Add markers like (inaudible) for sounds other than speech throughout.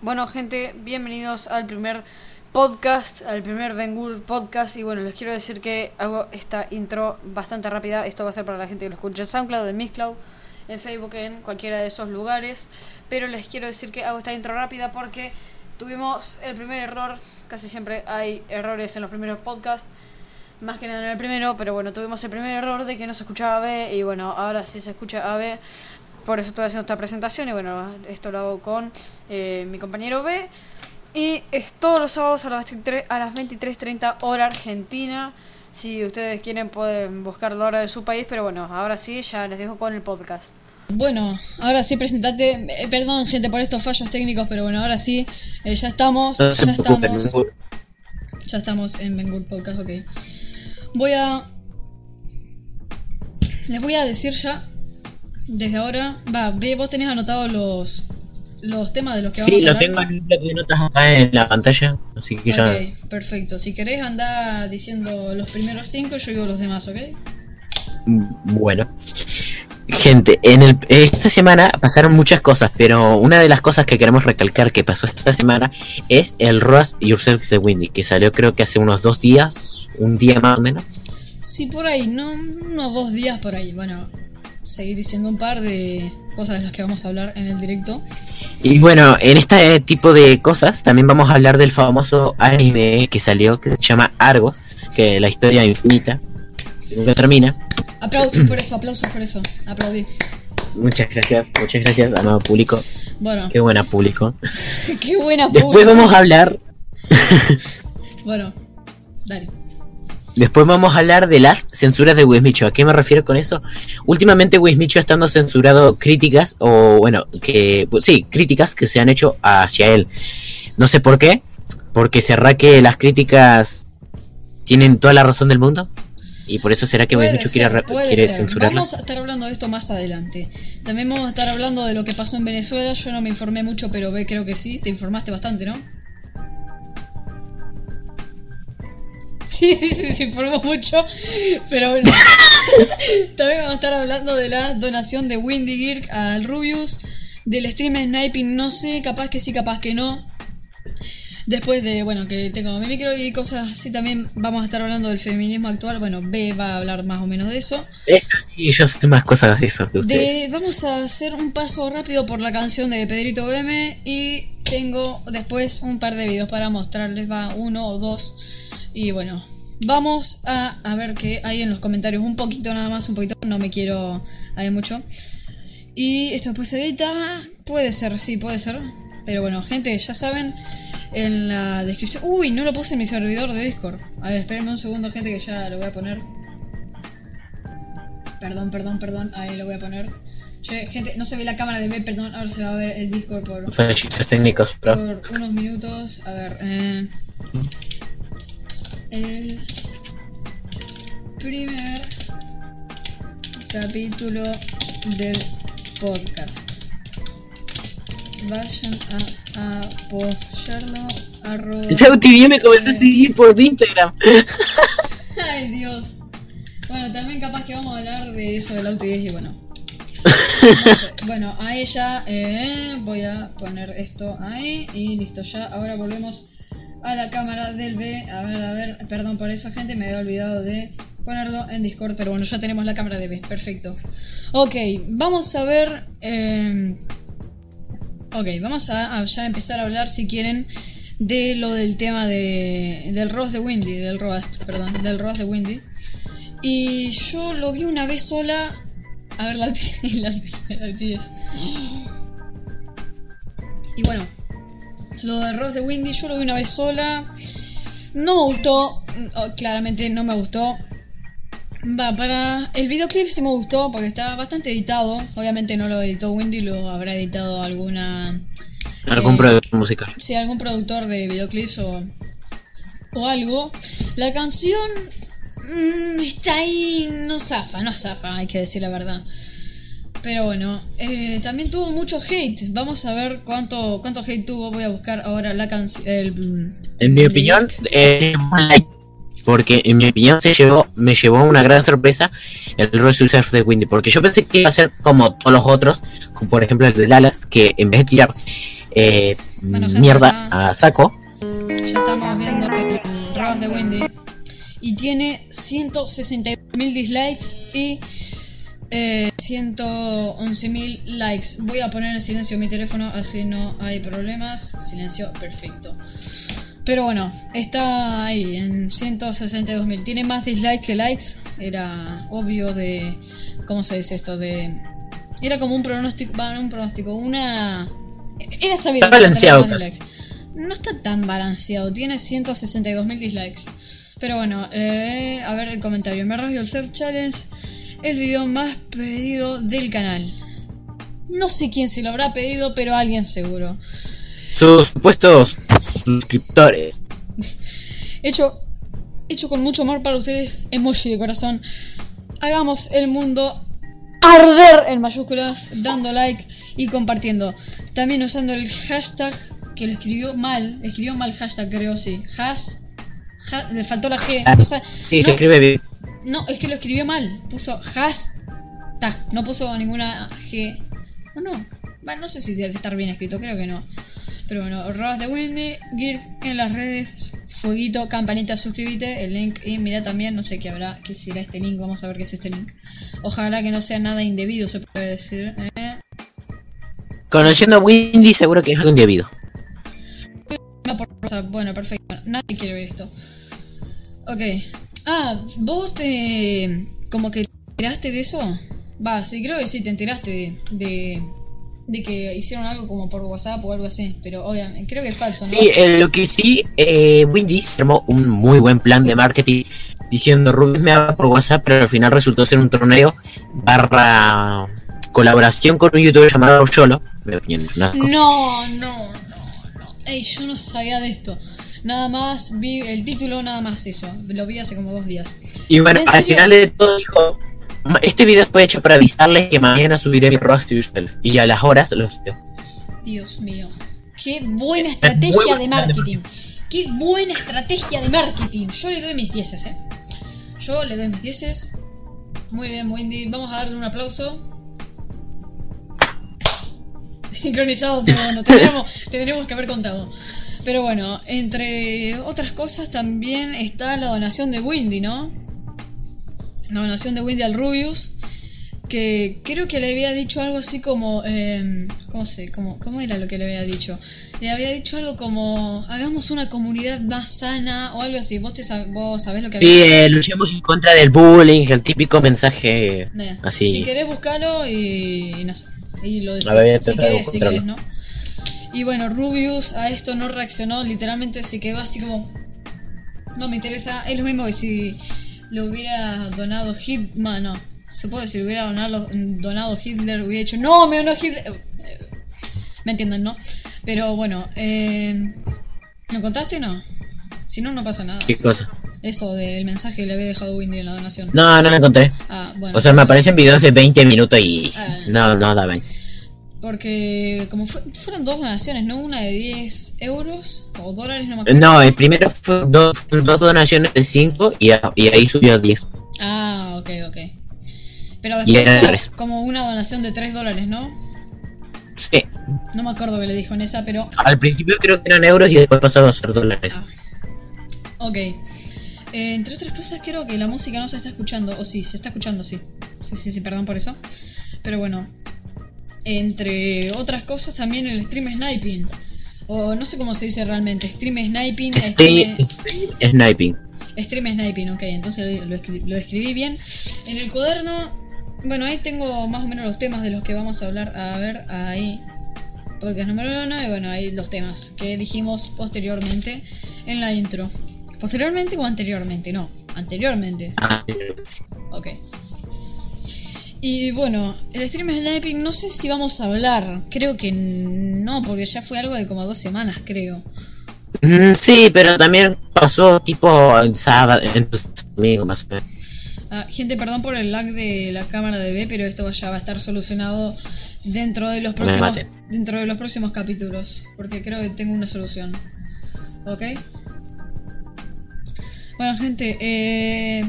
Bueno, gente, bienvenidos al primer podcast, al primer Bengur podcast. Y bueno, les quiero decir que hago esta intro bastante rápida. Esto va a ser para la gente que lo escucha en SoundCloud, en Mixcloud, en Facebook, en cualquiera de esos lugares. Pero les quiero decir que hago esta intro rápida porque tuvimos el primer error. Casi siempre hay errores en los primeros podcasts. Más que nada en el primero, pero bueno, tuvimos el primer error de que no se escuchaba B y bueno, ahora sí se escucha AB por eso estoy haciendo esta presentación y bueno, esto lo hago con eh, mi compañero B. Y es todos los sábados a las 23.30 a las 23.30 hora argentina. Si ustedes quieren pueden buscar la hora de su país, pero bueno, ahora sí, ya les dejo con el podcast. Bueno, ahora sí, presentate. Eh, perdón, gente, por estos fallos técnicos, pero bueno, ahora sí, eh, ya estamos. No ya estamos. Ya estamos en Bengur Podcast, ok. Voy a. Les voy a decir ya. Desde ahora. Va, ve, vos tenés anotados los. Los temas de los que Sí, vamos a lo hablar. tengo en un bloque de notas acá en la pantalla, así que ya... Ok, perfecto. Si querés anda diciendo los primeros cinco, yo digo los demás, ¿ok? Bueno. Gente, en el, esta semana pasaron muchas cosas, pero una de las cosas que queremos recalcar que pasó esta semana es el Roast Yourself de Windy, que salió creo que hace unos dos días, un día más o menos. Sí, por ahí, no unos dos días por ahí. Bueno, seguir diciendo un par de cosas de las que vamos a hablar en el directo. Y bueno, en este tipo de cosas también vamos a hablar del famoso anime que salió, que se llama Argos, que la historia infinita, que nunca termina. Aplausos por eso, aplausos por eso. Aplaudí. Muchas gracias, muchas gracias, amado público. Bueno, Qué buena público. (laughs) qué buena Después pública. vamos a hablar Bueno, dale. Después vamos a hablar de las censuras de Wismicho. ¿A qué me refiero con eso? Últimamente Wismicho estando censurado críticas, o bueno, que pues, sí, críticas que se han hecho hacia él. No sé por qué, porque será que las críticas tienen toda la razón del mundo. Y por eso será que Puede Wismicho quiere, ser, quiere ser. censurarla. Vamos a estar hablando de esto más adelante. También vamos a estar hablando de lo que pasó en Venezuela. Yo no me informé mucho, pero ve, creo que sí. Te informaste bastante, ¿no? (laughs) Sí, sí, sí, se informó mucho. Pero bueno. (laughs) También vamos a estar hablando de la donación de Windy Gear al Rubius. Del stream sniping, no sé, capaz que sí, capaz que no. Después de, bueno, que tengo mi micro y cosas así, también vamos a estar hablando del feminismo actual. Bueno, B va a hablar más o menos de eso. Eso sí, yo sé más cosas de eso que ustedes. De, vamos a hacer un paso rápido por la canción de Pedrito BM y tengo después un par de videos para mostrarles, va uno o dos. Y bueno, vamos a, a ver qué hay en los comentarios. Un poquito nada más, un poquito, no me quiero hay mucho. Y esto después se edita, puede ser, sí, puede ser. Pero bueno, gente, ya saben, en la descripción... Uy, no lo puse en mi servidor de Discord. A ver, espérenme un segundo, gente, que ya lo voy a poner. Perdón, perdón, perdón. Ahí lo voy a poner. Che, gente, no se ve la cámara de B, perdón. Ahora se va a ver el Discord por, Fallitos técnicos, por unos minutos. A ver, eh, el primer capítulo del podcast. Vayan a apoyarlo. Arroba. (laughs) Lauti me comenzó a seguir por Instagram. (laughs) Ay, Dios. Bueno, también capaz que vamos a hablar de eso del auto 10 y bueno. No (laughs) sé. Bueno, ahí ya eh, voy a poner esto ahí y listo ya. Ahora volvemos a la cámara del B. A ver, a ver, perdón por eso, gente, me había olvidado de ponerlo en Discord, pero bueno, ya tenemos la cámara de B, perfecto. Ok, vamos a ver. eh, ok, vamos a, ya empezar a hablar si quieren de lo del tema de del roast de Windy, del roast, perdón, del roast de Windy. Y yo lo vi una vez sola. A ver, la, (laughs) la, la. Y bueno, lo del roast de Windy yo lo vi una vez sola. No me gustó, oh, claramente no me gustó. Va, para el videoclip sí me gustó porque está bastante editado. Obviamente no lo editó Windy, lo habrá editado alguna Algún Eh, productor musical. si algún productor de videoclips o, o algo. La canción mm, está ahí, no zafa, no zafa, hay que decir la verdad. Pero bueno, eh, también tuvo mucho hate. Vamos a ver cuánto cuánto hate tuvo. Voy a buscar ahora la canción. En mi opinión, eh. Porque en mi opinión se llevó, me llevó una gran sorpresa el Royce Surf de Windy. Porque yo pensé que iba a ser como todos los otros, como por ejemplo el de Dallas, que en vez de tirar eh, Bueno, mierda a saco. Ya estamos viendo el Rabas de Wendy. Y tiene 162.000 dislikes y eh, 111.000 likes. Voy a poner en silencio mi teléfono, así no hay problemas. Silencio, perfecto. Pero bueno, está ahí en 162.000. Tiene más dislikes que likes. Era obvio de... ¿Cómo se dice esto? De... Era como un pronóstico... Va, no un pronóstico. Una... Era sabido. Está balanceado. No está tan balanceado, tiene 162.000 dislikes. Pero bueno, eh, a ver el comentario. Me arrasgo el Surf Challenge, el video más pedido del canal. No sé quién se lo habrá pedido, pero alguien seguro. Sus supuestos suscriptores. Hecho, hecho con mucho amor para ustedes, emoji de corazón. Hagamos el mundo arder en mayúsculas, dando like y compartiendo. También usando el hashtag que lo escribió mal, escribió mal hashtag creo, sí. Has, ha- le faltó la G. o sea, Sí, no, se escribe bien. No, es que lo escribió mal. Puso hashtag, no puso ninguna G. O no, Va, no sé si debe estar bien escrito, creo que no. Pero bueno, Rabas de Windy, Gear en las redes, Fueguito, campanita, suscríbete, el link y mira también, no sé qué habrá, qué será este link, vamos a ver qué es este link. Ojalá que no sea nada indebido, se puede decir. ¿eh? Conociendo a Windy, seguro que es algo indebido. No. Bueno, perfecto. Nadie quiere ver esto. Ok. Ah, ¿vos te... como que te enteraste de eso? Va, sí, creo que sí, te enteraste de... de, de que hicieron algo como por WhatsApp o algo así. Pero obviamente, creo que es falso, ¿no? Sí, eh, lo que sí, eh, Windy armó un muy buen plan de marketing diciendo Rubén me habla por WhatsApp, pero al final resultó ser un torneo barra colaboración con un youtuber llamado Yolo. No, no, no, no. Ey, yo no sabía de esto. Nada más vi el título, nada más eso. Lo vi hace como dos días. Y bueno, ¿En al serio? final de todo dijo, "Ma- este video fue hecho para avisarles que mañana subiré mi Roast to Yourself. Y a las horas lo subió. Dios mío. Qué buena estrategia de marketing. Qué buena estrategia de marketing. Yo le doy mis dieces, eh. Yo le doy mis dieces. Muy bien, Wendy. Vamos a darle un aplauso. Sincronizado, pero bueno, tendríamos que haber contado. Pero bueno, entre otras cosas también está la donación de Windy, ¿no? La donación de Windy al Rubius. Que creo que le había dicho algo así como. eh, ¿Cómo sé? ¿Cómo, ¿Cómo era lo que le había dicho? Le había dicho algo como. Hagamos una comunidad más sana o algo así. ¿Vos, te sab- vos sabés lo que había Sí, eh, luchemos en contra del bullying, el típico mensaje Eh, así. Si querés buscarlo y, y no sé. Y lo decís. Si querés, si querés, ¿no? Y bueno, Rubius a esto no reaccionó. Literalmente se quedó así como. No me interesa. Es lo mismo que si lo hubiera donado Hitman. No. Se puede decir, hubiera donado, donado Hitler, hubiera dicho, no, me donó Hitler. Eh, Me entienden, ¿no? Pero bueno, eh, ¿lo encontraste o no? Si no, no pasa nada. ¿Qué cosa? Eso del mensaje que le había dejado Windy en la donación. No, no lo encontré. Ah, bueno. O sea, me aparecen videos de 20 minutos y Ah. no, no daban. Porque como fue- fueron dos donaciones, ¿no? Una de 10 euros o dólares, no me acuerdo. No, el primero fue dos, dos donaciones de 5 y, y ahí subió a 10. Ah, ok, ok. Pero después como una donación de 3 dólares, ¿no? Sí, No me acuerdo que le dijo en esa, pero... al principio creo que eran euros y después pasaron a ser dólares. Ah. Ok. Eh, entre otras cosas, creo que la música no se está escuchando. O sí, se está escuchando, sí. Sí, sí, sí, perdón por eso. Pero bueno. Entre otras cosas, también el stream sniping. O no sé cómo se dice realmente. Stream sniping. Este, stream- este sniping. Stream sniping, ok, entonces lo, lo escri- lo escribí bien. En el cuaderno, bueno, ahí tengo más o menos los temas de los que vamos a hablar. A ver, ahí. Podcast número uno, y bueno, ahí los temas que dijimos posteriormente en la intro. ¿Posteriormente o anteriormente? No, anteriormente. Ah, Ok. Y bueno, el stream sniping, no sé si vamos a hablar. Creo que no, porque ya fue algo de como dos semanas, creo. mm, sí, pero también pasó tipo en sábado, entonces domingo más o menos. Ah, gente, perdón por el lag de la cámara de B, pero esto ya va a estar solucionado dentro de los próximos dentro de los próximos capítulos, porque creo que tengo una solución. ¿Ok? Bueno, gente, eh,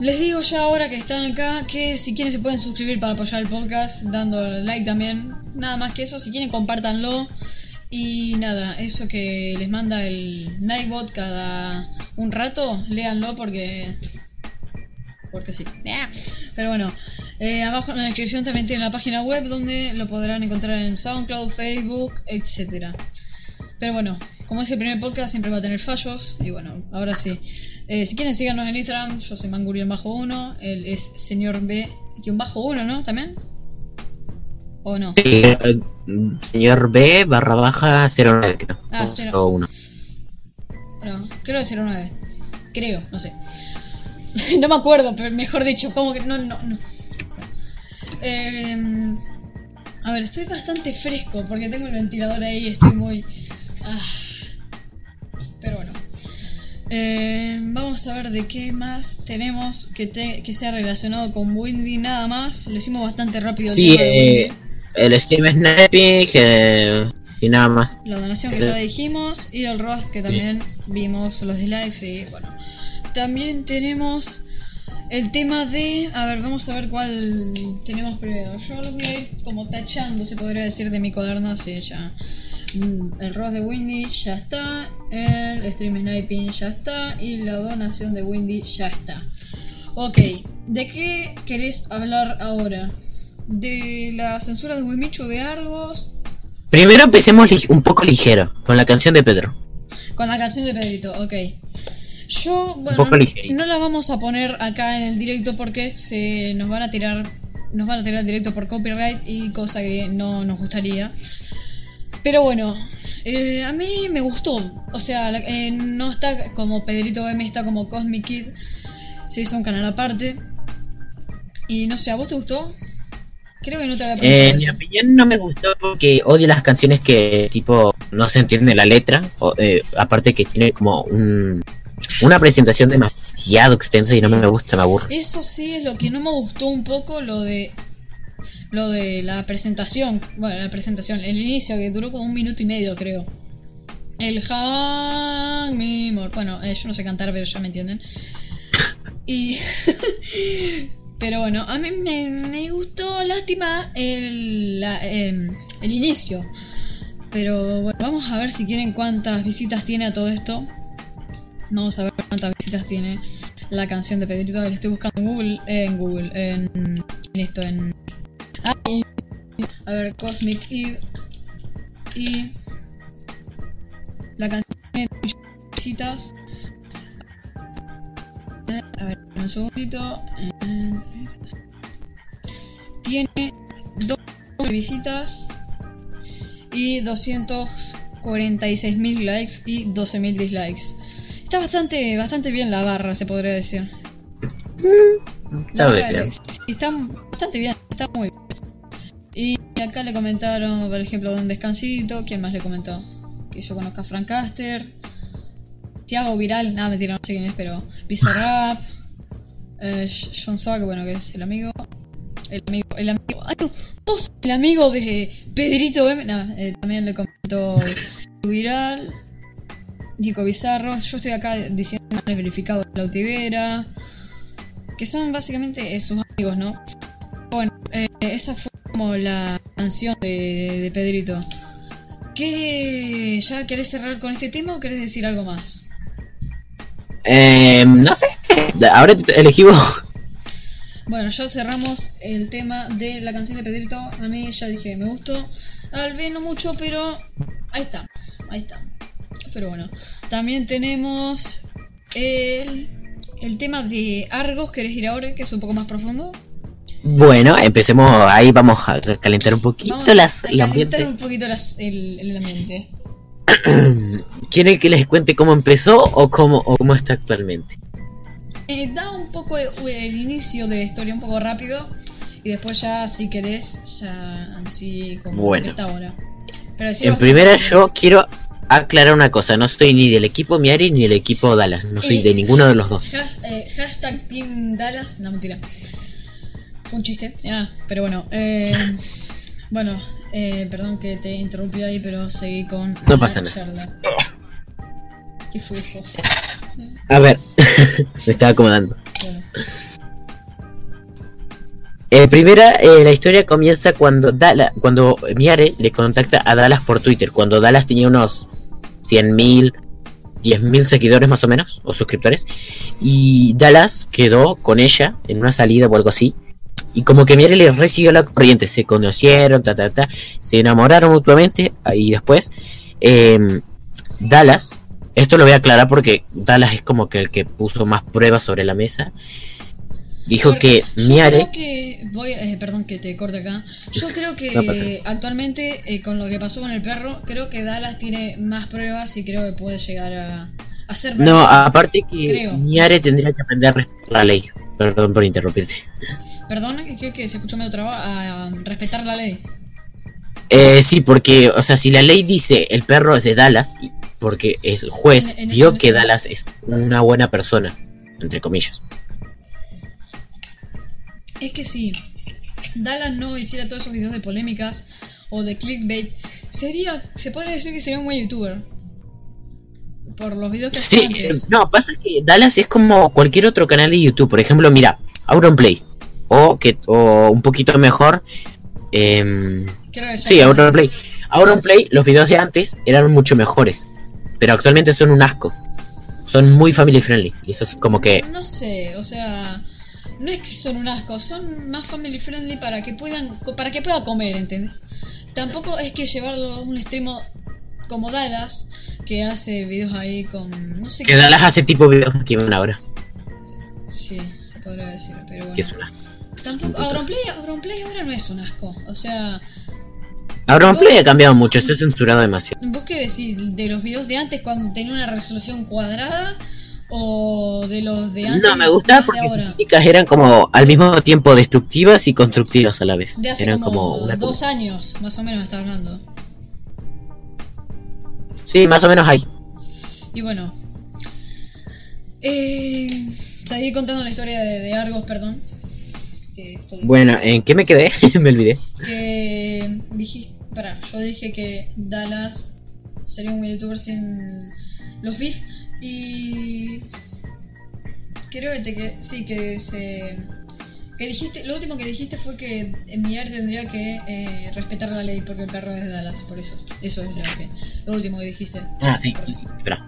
les digo ya ahora que están acá que si quieren se pueden suscribir para apoyar el podcast, dando like también. Nada más que eso, si quieren compártanlo. Y nada, eso que les manda el Nightbot cada un rato, léanlo porque. Porque sí. Pero bueno, eh, abajo en la descripción también tiene la página web donde lo podrán encontrar en SoundCloud, Facebook, etc. Pero bueno, como es el primer podcast, siempre va a tener fallos. Y bueno, ahora sí. Eh, si quieren, síganos en Instagram. Yo soy Mangurion-1. Él es señor B-1, ¿no? ¿También? ¿O no? Sí, eh, señor B barra baja 09, creo. Ah, O- cero. o uno. Bueno, creo que 09. Creo, no sé. (laughs) no me acuerdo, pero mejor dicho, como que no, no, no. Eh, a ver, estoy bastante fresco porque tengo el ventilador ahí, estoy muy... ah. Pero bueno. Eh, vamos a ver de qué más tenemos que, te- que sea relacionado con Windy, nada más. Lo hicimos bastante rápido el Sí, tema de eh, el Steam Sniping eh, y nada más. La donación que ya dijimos y el roast que también vimos los dislikes y bueno. También tenemos el tema de... A ver, vamos a ver cuál tenemos primero. Yo lo voy a ir como tachando, se podría decir, de mi cuaderno. Así ya. Mm, El roast de Windy ya está. El stream sniping ya está. Y la donación de Windy ya está. Ok, ¿de qué querés hablar ahora? ¿De la censura de Wimichu de Argos? Primero empecemos un poco ligero, con la canción de Pedro. Con la canción de Pedrito, ok. Yo, bueno, no la vamos a poner acá en el directo porque se nos van a tirar, nos van a tirar el directo por copyright y cosa que no nos gustaría. Pero bueno, eh, a mí me gustó. O sea, eh, no está como Pedrito M, está como Cosmic Kid. Se hizo un canal aparte. Y no sé, ¿a vos te gustó? Creo que no te había preguntado Eh, en mi opinión no me gustó porque odio las canciones que tipo no se entiende la letra, o, eh, aparte que tiene como un, una presentación demasiado extensa y no me gusta, me aburre. Eso sí es lo que no me gustó un poco, lo de lo de la presentación, bueno, la presentación, el inicio que duró como un minuto y medio, creo. El Hang Me More. Bueno, eh, yo no sé cantar, pero ya me entienden. Y (laughs) pero bueno, a mí me, gustó, lástima el, em, el inicio. Pero bueno, vamos a ver si quieren cuántas visitas tiene a todo esto. Vamos a ver cuántas visitas tiene la canción de Pedrito. Ver, estoy buscando en Google, en Google, en, en esto, en... a ver, Cosmic Eve. Y... La canción tiene visitas. A ver, un segundito. Tiene dos visitas y 246.000 likes y 12.000 dislikes. Está bastante, bastante bien la barra, se podría decir. Está La bien. está bastante bien, está muy bien. Y acá le comentaron, por ejemplo, Don Descansito. ¿Quién más le comentó? Que yo conozca a Frank Caster. Tiago Viral, nada, mentira, no sé quién es, pero Bizarrap. (laughs) Eh, John Sock, bueno, que es el amigo. El amigo, el amigo. ¡Ay, no! El amigo de Pedrito M. No, eh, también le comentó Viral. Nico Bizarro. Yo estoy acá diciendo canales verificados de la Utivera. Que son básicamente sus amigos, ¿no? Bueno, eh, esa fue como la canción de, de Pedrito. ¿Qué? ¿Ya querés cerrar con este tema o querés decir algo más? Eh, no sé, ahora te- elegí vos. Bueno, ya cerramos el tema de la canción de Pedrito. A mí ya dije, me gustó. Al B no mucho, pero ahí está. Ahí está. Pero bueno. También tenemos el, el tema de Argos. ¿Querés ir ahora? Que es un poco más profundo. Bueno, empecemos, ahí vamos a calentar un poquito Vamos las, a el calentar ambiente. un poquito las- el, el ambiente. (clears throat) ¿Quieren que les cuente cómo empezó o cómo, o cómo está actualmente? Eh, da un poco el, el inicio de la historia un poco rápido. Y después ya, si querés, ya así como Bueno. está ahora. Pero En primera yo quiero aclarar una cosa, no soy ni del equipo Miari ni del equipo Dallas, no soy Eh, de ninguno de los dos. Hash- eh, hashtag Team Dallas. No, mentira. Fue un chiste. Ah, pero bueno. Eh, bueno, eh, perdón que te interrumpí ahí, pero seguí con No la pasa charla. ¿Qué fue eso? A ver, (laughs) me estaba acomodando. Bueno. En primera, eh, la historia comienza cuando Dala, cuando Miare le contacta a Dallas por Twitter, cuando Dallas tenía unos 100.000, 10.000 seguidores más o menos, o suscriptores, y Dallas quedó con ella en una salida o algo así, y como que Miare le recibió la corriente, se conocieron, ta, ta, ta, se enamoraron mutuamente, y después em, Dallas, esto lo voy a aclarar porque Dallas es como que el que puso más pruebas sobre la mesa, dijo que yo Miare... creo que voy eh, perdón que te corte acá yo (laughs) creo que No eh, actualmente eh, con lo que pasó con el perro creo que Dallas tiene más pruebas y creo que puede llegar a, a ser No, verdad. aparte que Creo. Miare tendría que aprender a respetar la ley. Perdón por interrumpirte. Perdón que, que se escuchó medio traba a respetar la ley Eh, sí, porque, o sea, si la ley dice el perro es de Dallas, porque el juez En- en eso- vio en que Dallas es una buena persona, entre comillas. Es que si Dallas no hiciera todos esos videos de polémicas o de clickbait, sería, se podría decir que sería un buen youtuber. Por los videos que Sí, antes. no, pasa que Dallas es como cualquier otro canal de YouTube. Por ejemplo, mira, Auronplay. O que o un poquito mejor. ya- sí, Auronplay. Auronplay, los videos de antes eran mucho mejores. Pero actualmente son un asco. Son muy family friendly. Y eso es como que No sé, o sea, no es que son un asco, son más family friendly para que puedan, para que pueda comer, ¿entiendes? Tampoco es que llevarlo a un extremo como Dallas, que hace videos ahí con, no sé Que Dallas hace tipo videos que van ahora. Sí, se podría decir, pero bueno. Que es una. Tampoco, Auronplay, Auronplay ahora no es un asco, o sea, Auronplay ha cambiado mucho, se ha censurado demasiado. ¿vos qué decís de los videos de antes cuando tenía una resolución cuadrada o de los de antes? No, me gustaba porque sus críticas eran como al mismo tiempo destructivas y constructivas a la vez. De hace Eran como, dos años, más o menos, me está hablando. Sí, más o menos ahí. Y bueno. Eh, seguí contando la historia de, de Argos, perdón. Que. Bueno, ¿en qué me quedé? (laughs) me olvidé. que dijiste. Pará, yo dije que Dallas sería un youtuber sin los beef. Y. Creo que te que. Sí, que se. Que dijiste, lo último que dijiste fue que Mier tendría que eh, respetar la ley porque el perro es de Dallas, por eso. Eso es lo, que, lo último que dijiste. Ah, sí. Espera.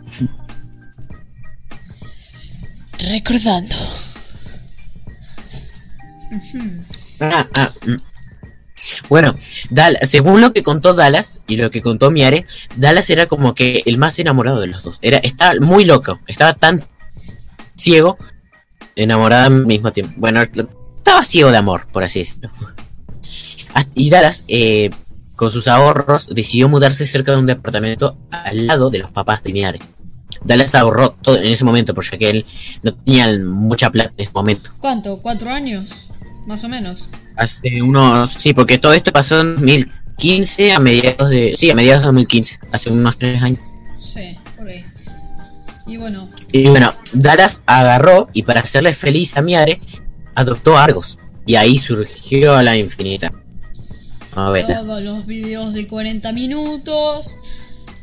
Recordando. Ah, ah, mm. Bueno, según lo que contó Dallas y lo que contó Miare, Dallas era como que el más enamorado de los dos. Era, estaba muy loco, estaba tan ciego, enamorado al mismo tiempo. Bueno, estaba ciego de amor, por así decirlo. Y Dallas, eh, con sus ahorros, decidió mudarse cerca de un departamento al lado de los papás de Miare. Dallas ahorró todo en ese momento, porque él no tenía mucha plata en ese momento. ¿Cuánto? ¿Cuatro años? Más o menos. Hace unos. Sí, porque todo esto pasó en 2015, a mediados de. Sí, a mediados de 2015, hace unos tres años. Sí, por ahí. Y bueno, Y bueno, Dallas agarró y para hacerle feliz a Miare, adoptó a Argos. Y ahí surgió la infinita. A ver, todos los videos de 40 minutos.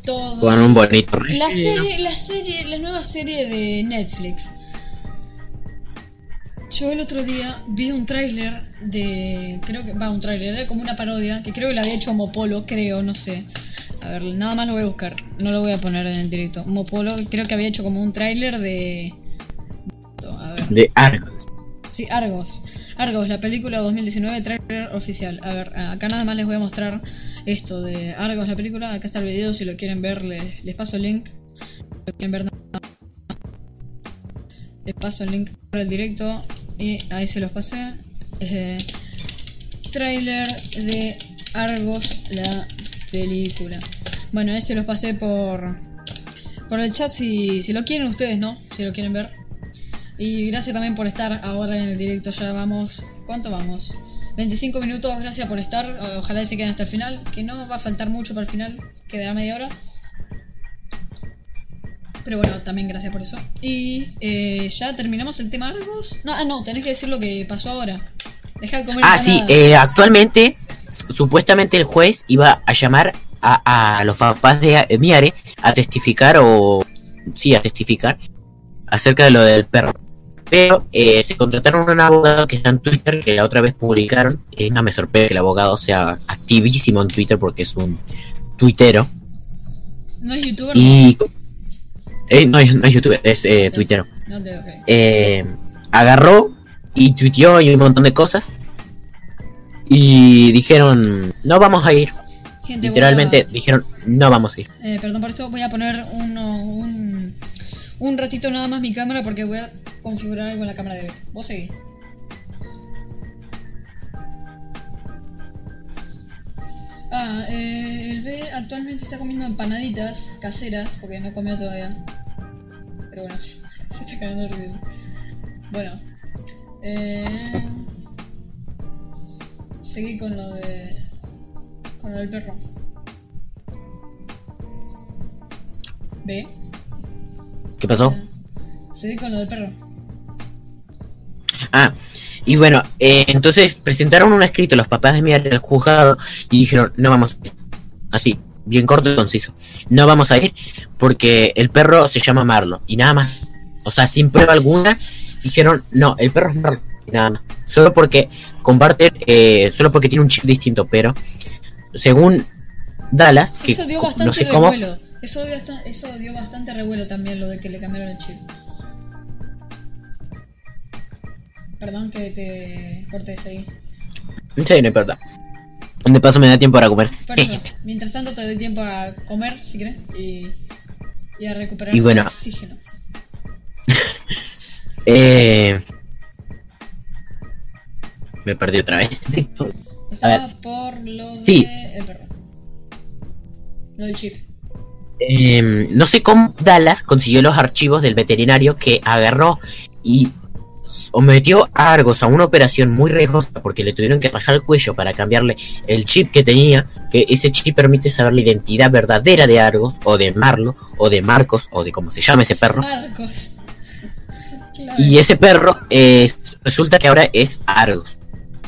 Todo. con un bonito La serie, la serie, la nueva serie de Netflix. Yo el otro día vi un tráiler de. Creo que. Va, un tráiler, era como una parodia. Que creo que la había hecho Mopolo, creo, no sé. A ver, nada más lo voy a buscar. No lo voy a poner en el directo. Mopolo, creo que había hecho como un tráiler de. A ver. De Argos. Sí, Argos. Argos, la película 2019, trailer oficial. A ver, acá nada más les voy a mostrar esto de Argos, la película. Acá está el video, si lo quieren ver, les, les paso el link. Si lo quieren ver, nada más. les paso el link por el directo y ahí se los pasé. Eh, trailer de Argos, la película. Bueno, ese los pasé por por el chat si, si lo quieren ustedes, ¿no? Si lo quieren ver. Y gracias también por estar ahora en el directo. Ya vamos. ¿Cuánto vamos? 25 minutos. Gracias por estar. Ojalá se queden hasta el final. Que no va a faltar mucho para el final. Quedará media hora. Pero bueno, también gracias por eso. Y eh, ya terminamos el tema Argos. No, ah, no, tenés que decir lo que pasó ahora. Deja de comer Ah, sí, eh, actualmente, supuestamente el juez iba a llamar a, a los papás de Miare a testificar o. Sí, a testificar acerca de lo del perro. Pero eh, se contrataron a un abogado que está en Twitter, que la otra vez publicaron. Y no me sorprende que el abogado sea activísimo en Twitter porque es un tuitero. ¿No es youtuber? Y. Eh, no, es, no es youtuber, es eh, tuitero. No te ok. Eh, agarró y tuiteó y un montón de cosas. Y dijeron, no vamos a ir. Gente, voy a- Literalmente dijeron, no vamos a ir. Eh, perdón por esto, voy a poner uno, un, un ratito nada más mi cámara porque voy a configurar algo en la cámara de B. Vos seguí. Ah, eh, el B actualmente está comiendo empanaditas caseras porque no comió todavía. Pero bueno, (laughs) se está cagando ruido. Bueno, eh, seguí con lo de. con lo del perro. B. ¿Qué pasó? Seguí con lo del perro. Ah, y bueno, eh, entonces presentaron un escrito los papás de mi al juzgado y dijeron, no vamos. Así, bien corto y conciso. No vamos a ir porque el perro se llama Marlo y nada más. O sea, sin prueba alguna, dijeron, no, el perro es Marlo y nada más. Solo porque comparten, eh, solo porque tiene un chip distinto, pero según Dallas, que Eso dio bastante no sé cómo, revuelo. Eso dio, eso dio bastante revuelo también lo de que le cambiaron el chip. Perdón que te cortes ahí. sí, no importa. De paso me da tiempo para comer. Por eso, (laughs) mientras tanto te doy tiempo a comer, si querés, y, y a recuperar Y bueno. oxígeno. (laughs) Eh... Me perdí otra vez. (laughs) Estaba por lo de Sí. el perro. Lo del chip. Em, no sé cómo Dallas consiguió los archivos del veterinario que agarró y sometió a Argos a una operación muy riesgosa porque le tuvieron que rajar el cuello para cambiarle el chip que tenía, que ese chip permite saber la identidad verdadera de Argos o de Marlo o de Marcos o de cómo se llama ese perro. Claro. Y ese perro eh, resulta que ahora es Argos.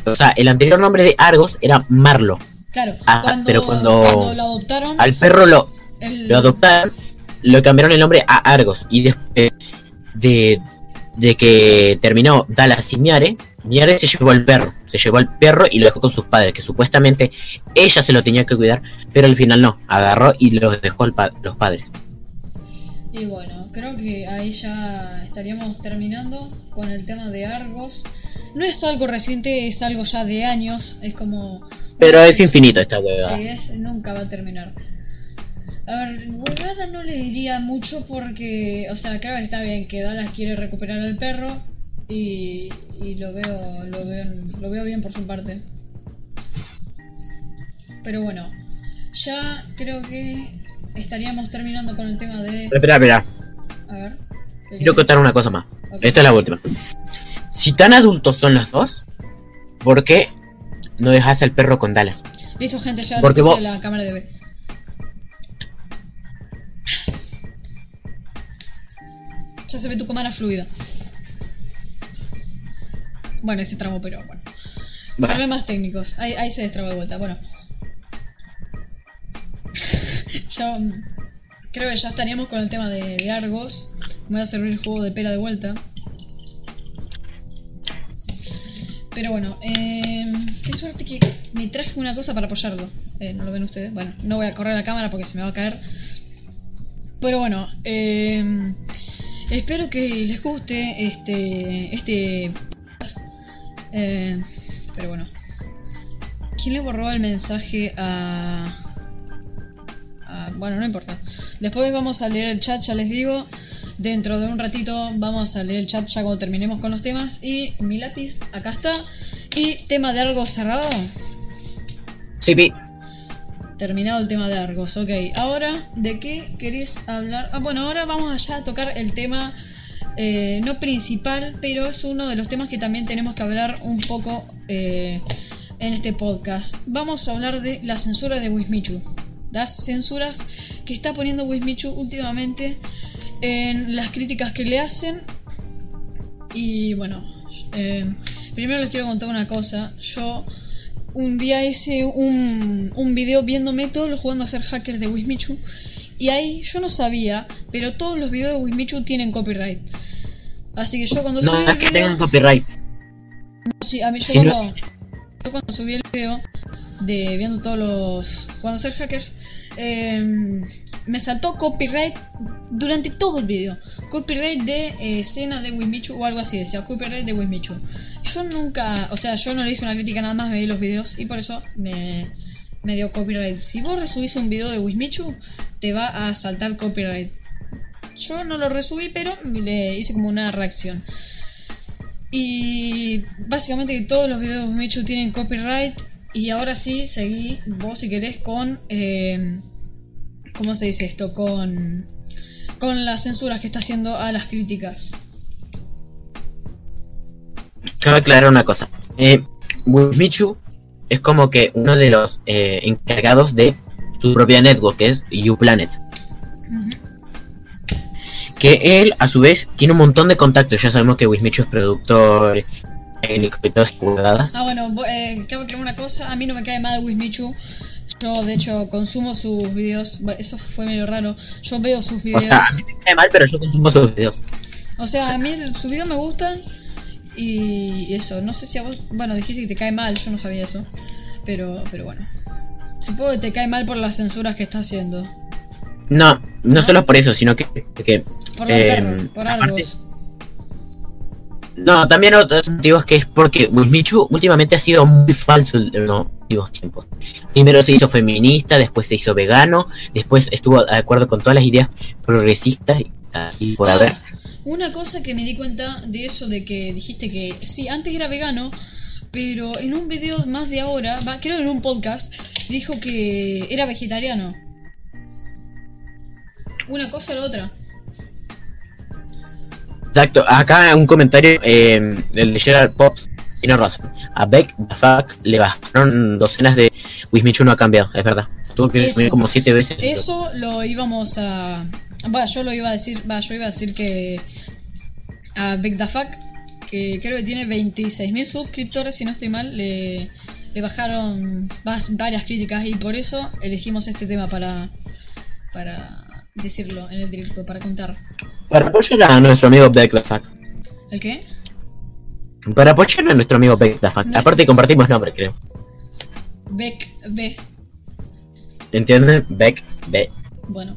O sea, el anterior nombre de Argos era Marlo. Claro, Ah, cuando, pero cuando- cuando lo adoptaron, Al perro lo, el- lo adoptaron, lo cambiaron el nombre a Argos. Y después de, de que terminó Dallas y Miare, Miare se llevó al perro. Se llevó al perro y lo dejó con sus padres, que supuestamente ella se lo tenía que cuidar, pero al final no. Agarró y los dejó al pa- los padres. Y bueno, creo que ahí ya estaríamos terminando con el tema de Argos. No es algo reciente, es algo ya de años. Es como. Pero es infinito esta hueva. Sí, es, nunca va a terminar. A ver, huevada no le diría mucho porque, o sea, creo que está bien que Dallas quiere recuperar al perro y, y lo veo, lo veo, lo veo bien por su parte. Pero bueno, ya creo que estaríamos terminando con el tema de, Espera, espera. a ver. ¿qué Quiero contar una cosa más. Esta es la última. Si tan adultos son los dos, ¿por qué no dejas al perro con Dallas? Listo, gente, ya Porque vos- la cámara de B. Ya se ve tu cámara fluida. Bueno, ese tramo, pero bueno. Va. Problemas técnicos. Ahí, ahí se destraba de vuelta. Bueno. (laughs) ya, creo que ya estaríamos con el tema de, de Argos. Me voy a servir el juego de pera de vuelta. Pero bueno, eh, qué suerte que me traje una cosa para apoyarlo. Eh, ¿No lo ven ustedes? Bueno, no voy a correr la cámara porque se me va a caer. Pero bueno, eh, espero que les guste este este. Eh, pero bueno, ¿quién le borró el mensaje a, a- Bueno, no importa. Después vamos a leer el chat, ya les digo. Dentro de un ratito vamos a leer el chat ya cuando terminemos con los temas. Y mi lápiz, acá está. Y tema de algo cerrado. Sí, pi. Terminado el tema de Argos, ok. Ahora, ¿de qué querés hablar? Ah, bueno, ahora vamos allá a tocar el tema, eh, no principal, pero es uno de los temas que también tenemos que hablar un poco eh, en este podcast. Vamos a hablar de la censura de Wismichu. Las censuras que está poniendo Wismichu últimamente en las críticas que le hacen. Y bueno, eh, primero les quiero contar una cosa. Yo un día hice un, un video viéndome todos los jugando a ser hackers de Wismichu. Y ahí yo no sabía, pero todos los videos de Wismichu tienen copyright. Así que yo cuando No, subí es el que video. tengan copyright. Sí, a mí yo, Si no- cuando, yo cuando subí el video de viendo todos los jugando a ser hackers, eh, me saltó copyright durante todo el video. Copyright de eh, escena de Wismichu o algo así, decía copyright de Wismichu. Yo nunca, o sea, yo no le hice una crítica nada más, me vi los videos y por eso me, dio copyright. Si vos resubís un video de Wismichu, te va a saltar copyright. Yo no lo resubí, pero le hice como una reacción. Y básicamente todos los videos de Michu tienen copyright. Y ahora sí, seguí vos si querés con... eh, ¿Cómo se dice esto? Con... Con las censuras que está haciendo a las críticas. Cabe aclarar una cosa. Eh, Wismichu es como que uno de los eh, encargados de su propia network, que es UPlanet. Que él, a su vez, tiene un montón de contactos. Ya sabemos que Wismichu es productor, técnico y todas. Ah, bueno, eh, cabe aclarar una cosa. A mí no me cae mal Wismichu. Yo, de hecho, consumo sus videos. Eso fue medio raro. Yo veo sus O videos. sea, a mí me cae mal, pero yo consumo sus videos. O sea, a mí sus videos me gustan y eso. No sé si a vos, bueno, dijiste que te cae mal, yo no sabía eso, pero, pero bueno. Supongo que te cae mal por las censuras que está haciendo. No, no solo por eso, sino que... que Por Eh, terror, por no, también otros motivos que es porque Wismichu últimamente ha sido muy falso en los últimos tiempos. Primero se hizo feminista, después se hizo vegano, después estuvo de acuerdo con todas las ideas progresistas y, y por Ah, haber. Una cosa que me di cuenta de eso de que dijiste que sí, antes era vegano, pero en un video más de ahora, va, creo en un podcast, dijo que era vegetariano. Una cosa o la otra. Exacto, acá un comentario, eh, el de Gerard Pops tiene razón. A Beck, the fuck, le bajaron docenas de Wismichu no ha cambiado, es verdad. Tuvo que Eso. subir como siete veces. Eso lo íbamos a. Va, yo lo iba a decir. Va, yo iba a decir que. A Big the Fuck, que creo que tiene 26.000 suscriptores, si no estoy mal, le, le bajaron va- varias críticas y por eso elegimos este tema para. Para decirlo en el directo, para contar. Para apoyar a nuestro amigo Beck the fuck. ¿El qué? Para apoyar a nuestro amigo Beck the fuck. No Aparte compartimos nombre, creo. Beck B. ¿Entienden? Beck, B. Bueno.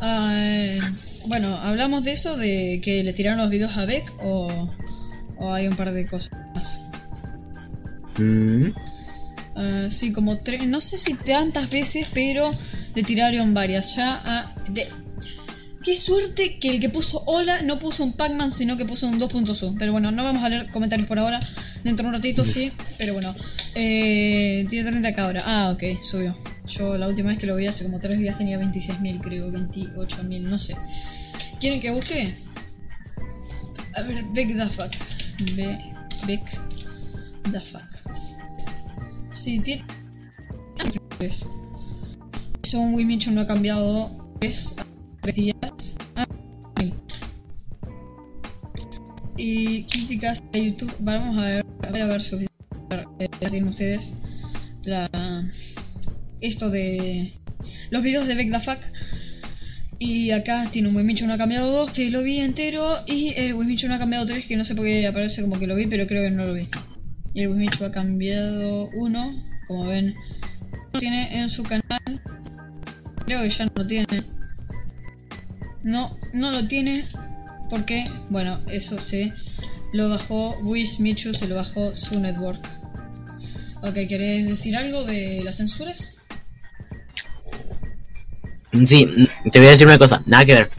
Ah, bueno, hablamos de eso, de que le tiraron los videos a Beck o, o hay un par de cosas más. Mm, Ah, sí, como tres, no sé si tantas veces, pero le tiraron varias. Ya a. De... Qué suerte que el que puso hola no puso un Pac-Man, sino que puso un 2.0. Pero bueno, no vamos a leer comentarios por ahora. Dentro de un ratito sí, pero bueno. Eh, tiene 30k ahora. Ah, ok, subió. Yo la última vez que lo vi hace como 3 días tenía 26.000, creo. 28.000, no sé. ¿Quieren que busque? A ver, Big the fuck. Be big the fuck. Sí, tiene... Según Wimichu no ha cambiado. Es... Y críticas de YouTube. Vamos a ver, voy a ver su video. Eh, tienen ustedes la esto de los videos de Beck the Fuck. Y acá tiene un Wimichu no ha cambiado 2 que lo vi entero. Y el Wimichu no ha cambiado 3 que no sé por qué aparece como que lo vi, pero creo que no lo vi. Y el Wismichu ha cambiado uno, como ven, lo tiene en su canal. Creo que ya no lo tiene. No, no lo tiene porque, bueno, eso se lo bajó Wismichu, se lo bajó su network. Ok, ¿querés decir algo de las censuras? Sí, te voy a decir una cosa, nada que ver.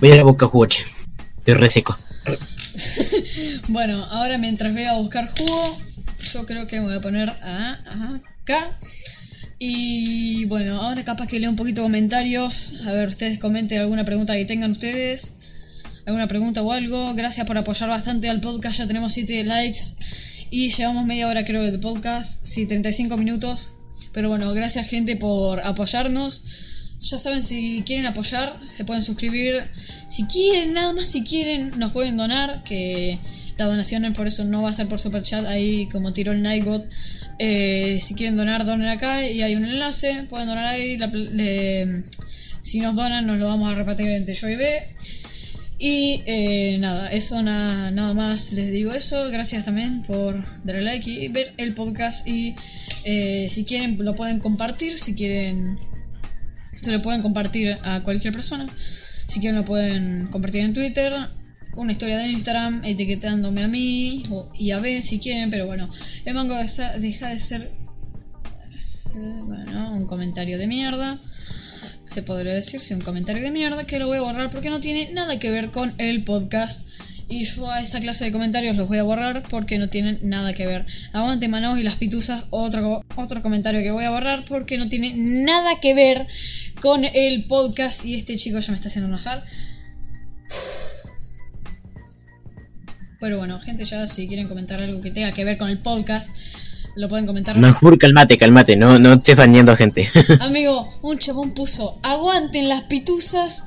Voy a ir a buscar jugo, che. Estoy re seco. (laughs) Bueno, ahora mientras voy a buscar jugo, yo creo que me voy a poner a- acá. Y bueno, ahora capaz que leo un poquito comentarios. A ver, ustedes comenten alguna pregunta que tengan ustedes. Alguna pregunta o algo. Gracias por apoyar bastante al podcast. Ya tenemos 7 likes. Y llevamos media hora creo de podcast. Sí, 35 minutos. Pero bueno, gracias gente por apoyarnos. Ya saben, si quieren apoyar, se pueden suscribir. Si quieren, nada más si quieren, nos pueden donar. Que la donación por eso no va a ser por super chat. Ahí como tiró el Nightbot. Eh, si quieren donar, donen acá y hay un enlace. Pueden donar ahí. si nos donan, nos lo vamos a repartir entre yo y B. Y eh, nada, eso nada, nada más les digo eso. Gracias también por darle like y ver el podcast. Y eh, si quieren lo pueden compartir, si quieren se lo pueden compartir a cualquier persona. Si quieren lo pueden compartir en Twitter, una historia de Instagram, etiquetándome a mí o, y a B si quieren, pero bueno, el mango deja de ser eh, bueno, un comentario de mierda se podría decir, si un comentario de mierda, que lo voy a borrar porque no tiene nada que ver con el podcast. Y yo a esa clase de comentarios los voy a borrar porque no tienen nada que ver. Aguante Manos y las pituzas, otro, otro comentario que voy a borrar porque no tiene nada que ver con el podcast. Y este chico ya me está haciendo enojar. Pero bueno, gente, ya si quieren comentar algo que tenga que ver con el podcast, lo pueden comentar. Mejor calmate, calmate, no, no estés bañando a gente. (laughs) Amigo, un chabón puso, aguanten las pituzas,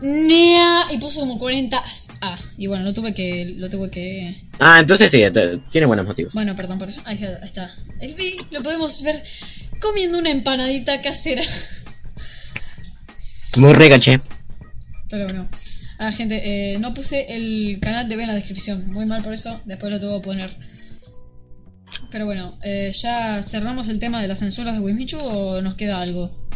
nea, y puso como 40 Ah, y bueno, lo tuve que, lo tuve que... Ah, entonces sí, tiene buenos motivos. Bueno, perdón por eso. Ahí está. El B lo podemos ver comiendo una empanadita casera. (laughs) Muy regache. Pero bueno. Ah, gente, eh, no puse el canal de B en la descripción. Muy mal por eso. Después lo tuve que poner. Pero bueno, eh, ¿ya cerramos el tema de las censuras de Wismichu o nos queda algo?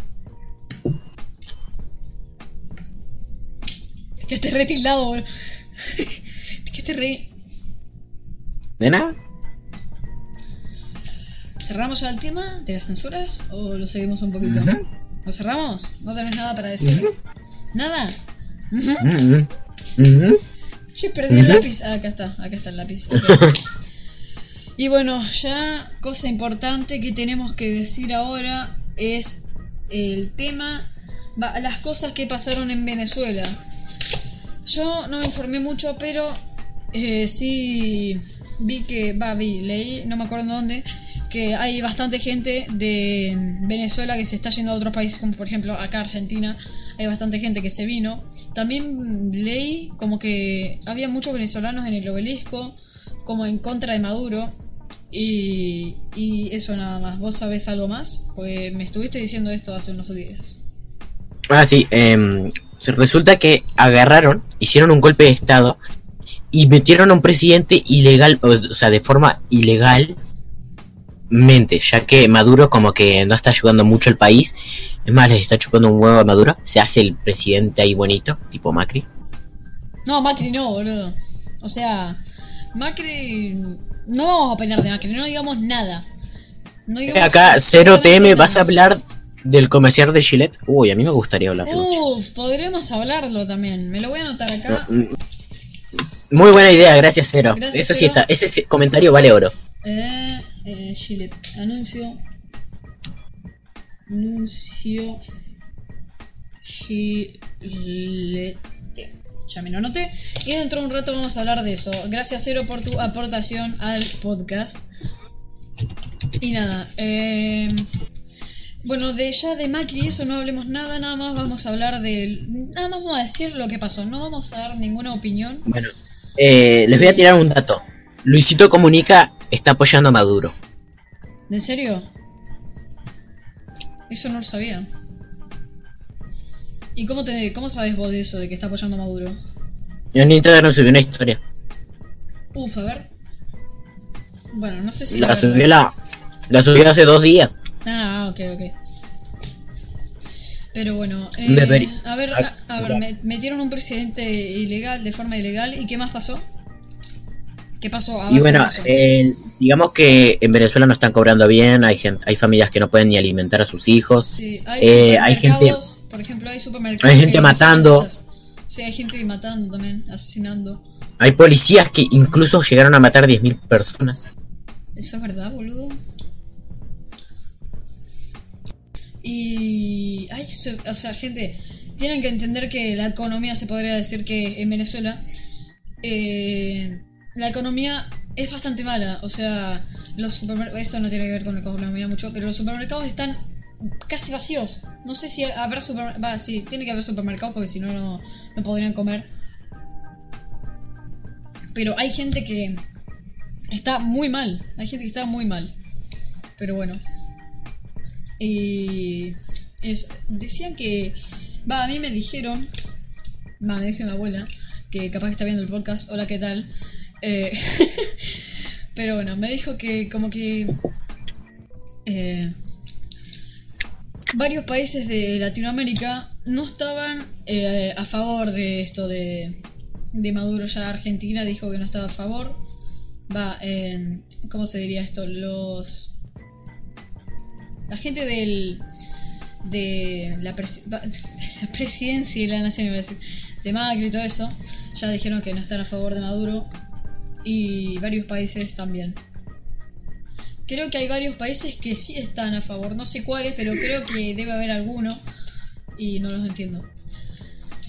Que esté re tildado, boludo. (laughs) que esté re... ¿De nada? ¿Cerramos ya el tema de las censuras o lo seguimos un poquito? ¿Lo cerramos? ¿No tenés nada para decir? ¿Nada? Che, perdí el lápiz. Ah, acá está, acá está el lápiz. (laughs) Y bueno, ya cosa importante que tenemos que decir ahora es el tema, las cosas que pasaron en Venezuela. Yo no me informé mucho, pero eh, sí vi que, va, vi, leí, no me acuerdo dónde, que hay bastante gente de Venezuela que se está yendo a otros países, como por ejemplo acá Argentina, hay bastante gente que se vino. También leí como que había muchos venezolanos en el obelisco, como en contra de Maduro, y, y eso nada más. ¿Vos sabés algo más? Pues me estuviste diciendo esto hace unos días. Ah, sí. Eh, resulta que agarraron, hicieron un golpe de Estado y metieron a un presidente ilegal, o sea, de forma ilegal mente, ya que Maduro como que no está ayudando mucho al país. Es más, les está chupando un huevo a Maduro. Se hace el presidente ahí bonito, tipo Macri. No, Macri no, boludo. O sea, Macri no vamos a opinar de Macri, no digamos nada. Acá, 0TM, ¿vas a hablar del comercial de Gillette? Uy, a mí me gustaría hablar. Uf, podríamos hablarlo también. Me lo voy a anotar acá. Mm, muy buena idea, gracias Cero. Eso sí está, ese comentario vale oro. Eh, eh, Gillette, anuncio. Anuncio. Gillette ya me lo anoté. Y dentro de un rato vamos a hablar de eso. Gracias, Cero, por tu aportación al podcast. Y nada, eh, bueno, de ya de Macri eso no hablemos nada, nada más vamos a hablar de... Nada más vamos a decir lo que pasó, no vamos a dar ninguna opinión. Bueno, eh, les voy a tirar un dato. Luisito Comunica está apoyando a Maduro. ¿En serio? Eso no lo sabía. ¿Y cómo, te, cómo sabes vos de eso, de que está apoyando a Maduro? Yo en Instagram subí una historia. Uf, a ver. Bueno, no sé si... La subí, la, la subí hace dos días. Ah, ok, ok. Pero bueno, eh, a ver, a, ver, metieron un presidente ilegal, de forma ilegal, ¿y qué más pasó? ¿Qué pasó? y bueno, digamos que en Venezuela no están cobrando bien, hay gente, hay familias que no pueden ni alimentar a sus hijos. Sí, hay, eh, hay gente, por ejemplo, hay supermercados. Hay gente matando. Sí, hay gente matando también, asesinando. Hay policías que incluso llegaron a matar 10.000 personas. ¿Eso es verdad, boludo? Y... Ay, o sea, gente, tienen que entender que la economía se podría decir que en Venezuela... Eh, la economía es bastante mala. O sea, los supermercados. Esto no tiene que ver con la economía mucho, pero los supermercados están casi vacíos. No sé si habrá supermercados. Sí, tiene que haber supermercados porque si no, no podrían comer. Pero hay gente que está muy mal. Hay gente que está muy mal. Pero bueno. Y. Es, decían que. Va, a mí me dijeron. Va, me dijo mi abuela que capaz que está viendo el podcast. Hola, ¿qué tal? Eh, (laughs) pero bueno, me dijo que como que eh, varios países de Latinoamérica no estaban eh, a favor de esto de, de Maduro. Ya Argentina dijo que no estaba a favor. Va, ¿cómo se diría esto? Los... La gente del... De la, (laughs) de la presidencia y la nación, iba a decir, de Macri y todo eso, ya dijeron que no están a favor de Maduro y varios países también. Creo que hay varios países que sí están a favor, no sé cuáles, pero creo que debe haber alguno y no los entiendo.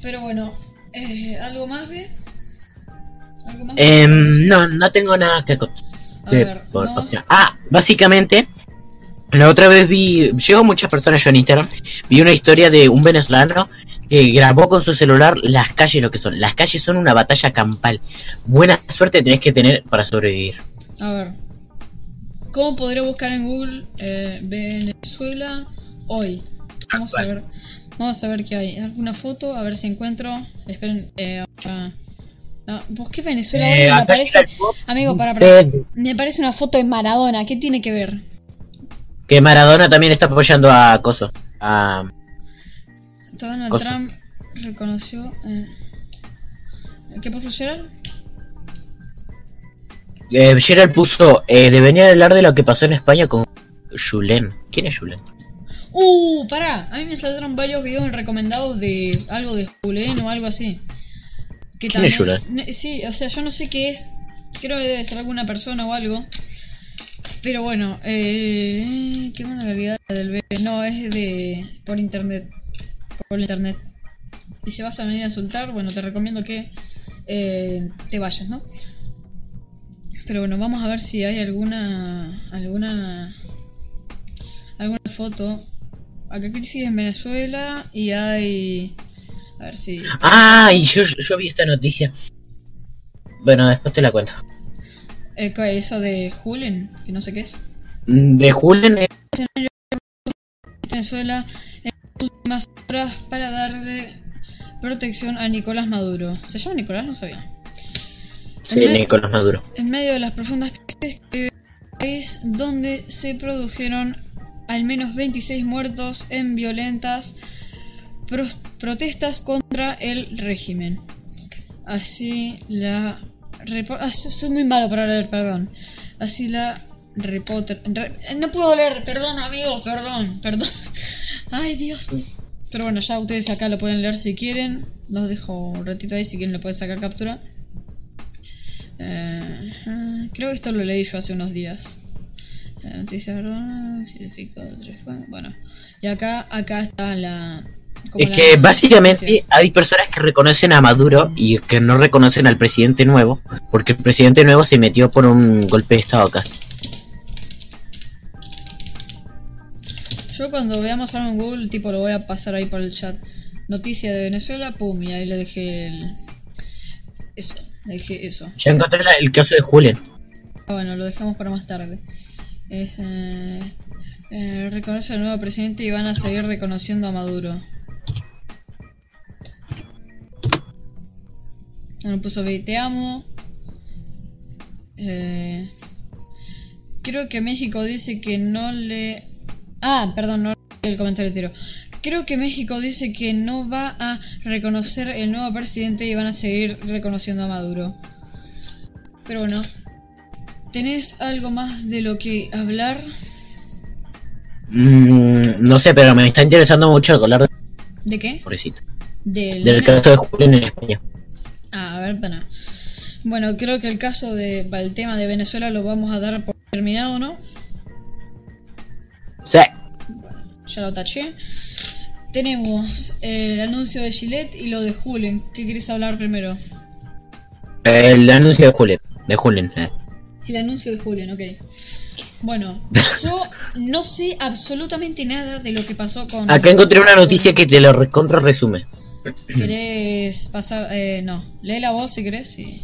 Pero bueno, eh, ¿algo más, ve? ¿Algo más? Em, no, no tengo nada que contar. A ver, Por- vamos- Ah, básicamente, la otra vez vi, llegó muchas personas yo en Instagram, vi una historia de un venezolano que grabó con su celular las calles, lo que son. Las calles son una batalla campal. Buena suerte tenés que tener para sobrevivir. A ver. ¿Cómo podré buscar en Google eh, Venezuela hoy? Vamos a ver. Vamos a ver qué hay. ¿Alguna foto? A ver si encuentro. Esperen. Eh, Ah, busqué Venezuela hoy Eh, me aparece. Amigo, para, para. Me aparece una foto de Maradona. ¿Qué tiene que ver? Que Maradona también está apoyando a Coso. A, Donald Cosa. Trump reconoció. eh, ¿Qué pasó, Gerald? eh, Gerald puso, eh, deberían hablar de lo que pasó en España con Julen. ¿Quién es Julen? Uh, pará. A mí me saldrán varios videos recomendados de algo de Julen o algo así. Que ¿Quién es Julen? Sí, o sea, yo no sé qué es. Creo que debe ser alguna persona o algo. Pero bueno, eh, qué buena calidad la del bebé. No, es de por internet. Por internet. Y si vas a venir a insultar, bueno, te recomiendo que eh, te vayas, ¿no? Pero bueno, vamos a ver si hay alguna alguna alguna foto. Acá crisis en Venezuela y hay a ver si Ah, y yo, yo vi esta noticia. Bueno, después te la cuento. eh, ¿qué es eso de Julen, que no sé qué es. Mm, De Julen, eh, Venezuela en últimas horas para darle protección a Nicolás Maduro. ¿Se llama Nicolás? No sabía. sí, Nicolás Maduro. En medio de las profundas crisis que país, donde se produjeron al menos 26 muertos en violentas protestas contra el régimen. Así la... ah, so- soy muy malo para leer, perdón. Así la... Reporter... re- no puedo leer, perdón amigos, perdón, perdón. (laughs) Ay Dios. Pero bueno, ya ustedes acá lo pueden leer si quieren. Los dejo un ratito ahí si quieren le pueden sacar captura. Eh, creo que esto lo leí yo hace unos días. La noticia. Bueno, y acá, acá está la. como Es la que básicamente noticia. hay personas que reconocen a Maduro y que no reconocen al presidente nuevo, porque el presidente nuevo se metió por un golpe de estado casi. Yo cuando veamos algo en Google, tipo lo voy a pasar ahí por el chat. Noticia de Venezuela, pum, y ahí le dejé el. Eso, le dejé eso. Ya encontré la- el caso de Julen. Ah, bueno, lo dejamos para más tarde. Es, eh, eh, reconoce al nuevo presidente y van a seguir reconociendo a Maduro. Bueno, puso "Ve, te amo. Eh, creo que México dice que no le... Ah, perdón, no el comentario tiro. Creo que México dice que no va a reconocer el nuevo presidente y van a seguir reconociendo a Maduro. Pero bueno, ¿Tenés algo más de lo que hablar? Mm, no sé, pero me está interesando mucho hablar de ¿De qué? pobrecito. Del, Del caso de Julen en España. Ah, a ver, para. Bueno, creo que el caso de el tema de Venezuela lo vamos a dar por terminado, ¿no? Sí. Ya lo taché. Tenemos el anuncio de Gillette y lo de Julen. ¿Qué querés hablar primero? El anuncio de Julen. De Julen. eh. El anuncio de Julen, ok. Bueno, (laughs) yo no sé absolutamente nada de lo que pasó con. Acá encontré una noticia que te lo recontra resume. ¿Querés pasar? Eh, no, lee la voz si querés y.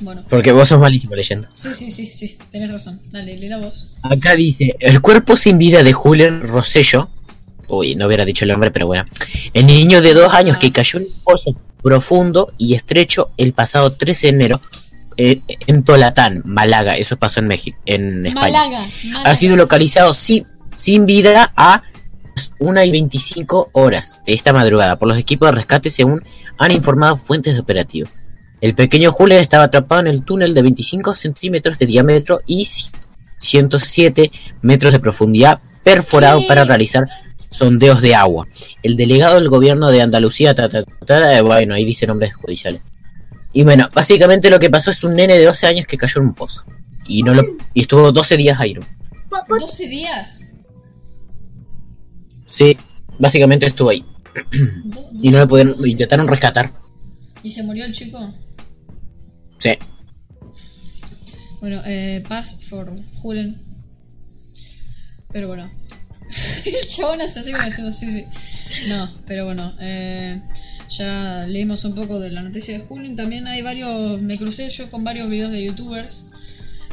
Bueno. Porque vos sos malísimo leyendo. Sí, sí, sí, sí, tenés razón. Dale, lee la voz. Acá dice, el cuerpo sin vida de Julen Rosello. Uy, no hubiera dicho el nombre, pero bueno. El niño de dos años que cayó en un pozo profundo y estrecho el pasado 13 de enero eh, en Tolatán, Málaga. Eso pasó en México, en España. Málaga, Málaga. Ha sido localizado sin, sin vida a las 1 y 25 horas de esta madrugada por los equipos de rescate, según han informado fuentes de operativo. El pequeño Julian estaba atrapado en el túnel de 25 centímetros de diámetro y 107 metros de profundidad, perforado ¿Qué? para realizar sondeos de agua. El delegado del gobierno de Andalucía, ta, ta, ta, ta, eh, bueno, ahí dice nombres judiciales. Y bueno, básicamente lo que pasó es un nene de 12 años que cayó en un pozo. Y no lo y estuvo 12 días ahí. ¿no? 12 días. Sí, básicamente estuvo ahí. Do- Y no lo pudieron, 12. intentaron rescatar. ¿Y se murió el chico? Bueno, eh, pass for Julen. Pero bueno. (laughs) el chabón hace así como diciendo sí, sí. No, pero bueno. eh, ya leímos un poco de la noticia de Julen. También hay varios. Me crucé yo con varios videos de youtubers.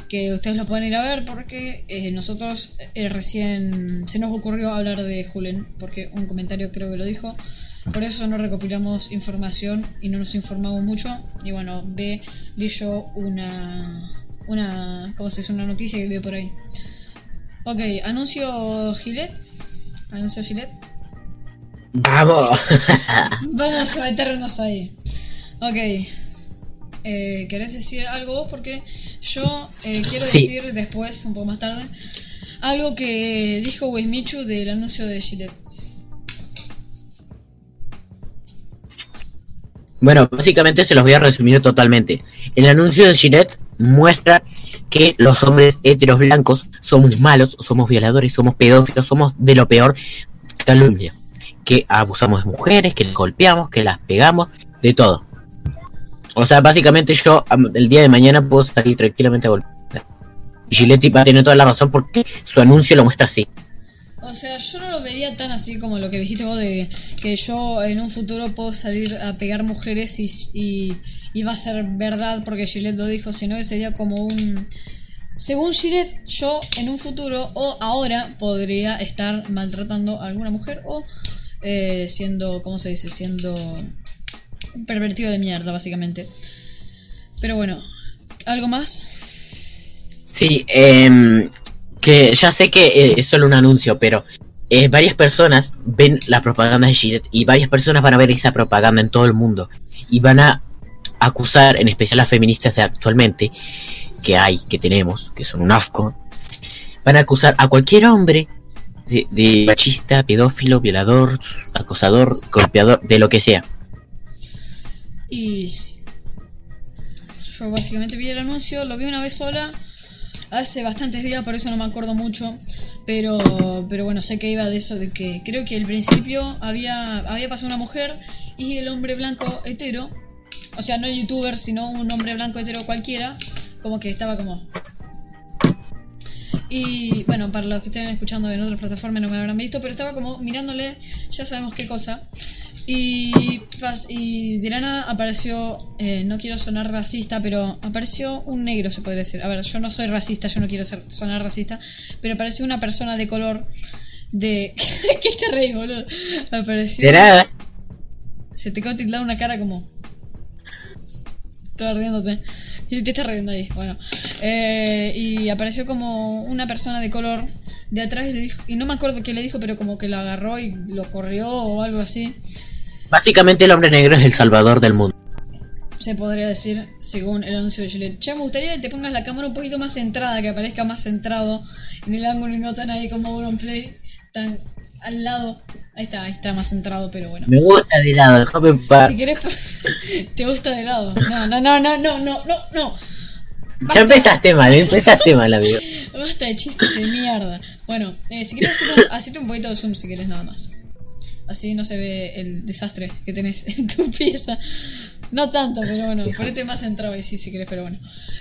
Que ustedes lo pueden ir a ver porque eh, nosotros eh, recién se nos ocurrió hablar de Julen. Porque un comentario creo que lo dijo. Por eso no recopilamos información y no nos informamos mucho. Y bueno, ve, leyó una. Una. ¿Cómo se dice? Una noticia que vio por ahí. Ok, anuncio Gillette. Anuncio Gillette. Vamos. (laughs) Vamos a meternos ahí. Ok. Eh, ¿Querés decir algo vos? Porque yo eh, quiero Sí. decir después, un poco más tarde, algo que dijo Wismichu del anuncio de Gillette. Bueno, básicamente se los voy a resumir totalmente. El anuncio de Gillette muestra que los hombres heteros blancos somos malos, somos violadores, somos pedófilos, somos de lo peor calumnia. Que abusamos de mujeres, que las golpeamos, que las pegamos, de todo. O sea, básicamente yo el día de mañana puedo salir tranquilamente a golpear. Y Gillette va a tener toda la razón porque su anuncio lo muestra así. O sea, yo no lo vería tan así como lo que dijiste vos de que yo en un futuro puedo salir a pegar mujeres y, y, va a ser verdad porque Gillette lo dijo, sino que sería como un... Según Gillette, yo en un futuro o ahora podría estar maltratando a alguna mujer o eh, siendo, ¿cómo se dice? Siendo pervertido de mierda, básicamente. Pero bueno, ¿algo más? Sí, em, que ya sé que eh, es solo un anuncio, pero eh, varias personas ven la propaganda de Gillette y varias personas van a ver esa propaganda en todo el mundo y van a acusar, en especial las feministas de actualmente, que hay, que tenemos, que son un asco, van a acusar a cualquier hombre de, de machista, pedófilo, violador, acosador, golpeador, de lo que sea. Y yo básicamente vi el anuncio, lo vi una vez sola, hace bastantes días, por eso no me acuerdo mucho, pero, pero bueno, sé que iba de eso, de que creo que al principio había, había pasado una mujer y el hombre blanco hetero, o sea, no el youtuber, sino un hombre blanco hetero cualquiera, como que estaba como... Y bueno, para los que estén escuchando en otras plataformas no me habrán visto, pero estaba como mirándole, ya sabemos qué cosa. Y, y de la nada apareció, eh, no quiero sonar racista, pero apareció un negro, se podría decir. A ver, yo no soy racista, yo no quiero ser, sonar racista, pero apareció una persona de color de... (laughs) ¿Qué te reís, boludo? Apareció... De nada. Se te quedó tildada una cara como... Estaba riéndote. Y te estás riendo ahí. Bueno. Eh, y apareció como una persona de color de atrás y le dijo... Y no me acuerdo qué le dijo, pero como que lo agarró y lo corrió o algo así. Básicamente el hombre negro es el salvador del mundo. Se podría decir, según el anuncio de Gillette. Che, me gustaría que te pongas la cámara un poquito más centrada, que aparezca más centrado en el ángulo y no tan ahí como play tan al lado. Ahí está, ahí está más centrado, pero bueno. Me gusta de lado, déjame en paz. Si querés, (laughs) te gusta de lado. No, no, no, no, no, no, no, no. Ya empezaste mal, empezaste mal, amigo. (laughs) Basta de chistes de mierda. Bueno, eh, si quieres, hacete un, poquito de zoom si querés, nada más. Así no se ve el desastre que tenés (laughs) en tu pieza. No tanto, pero bueno, ponete más centrado ahí sí, si querés, pero bueno.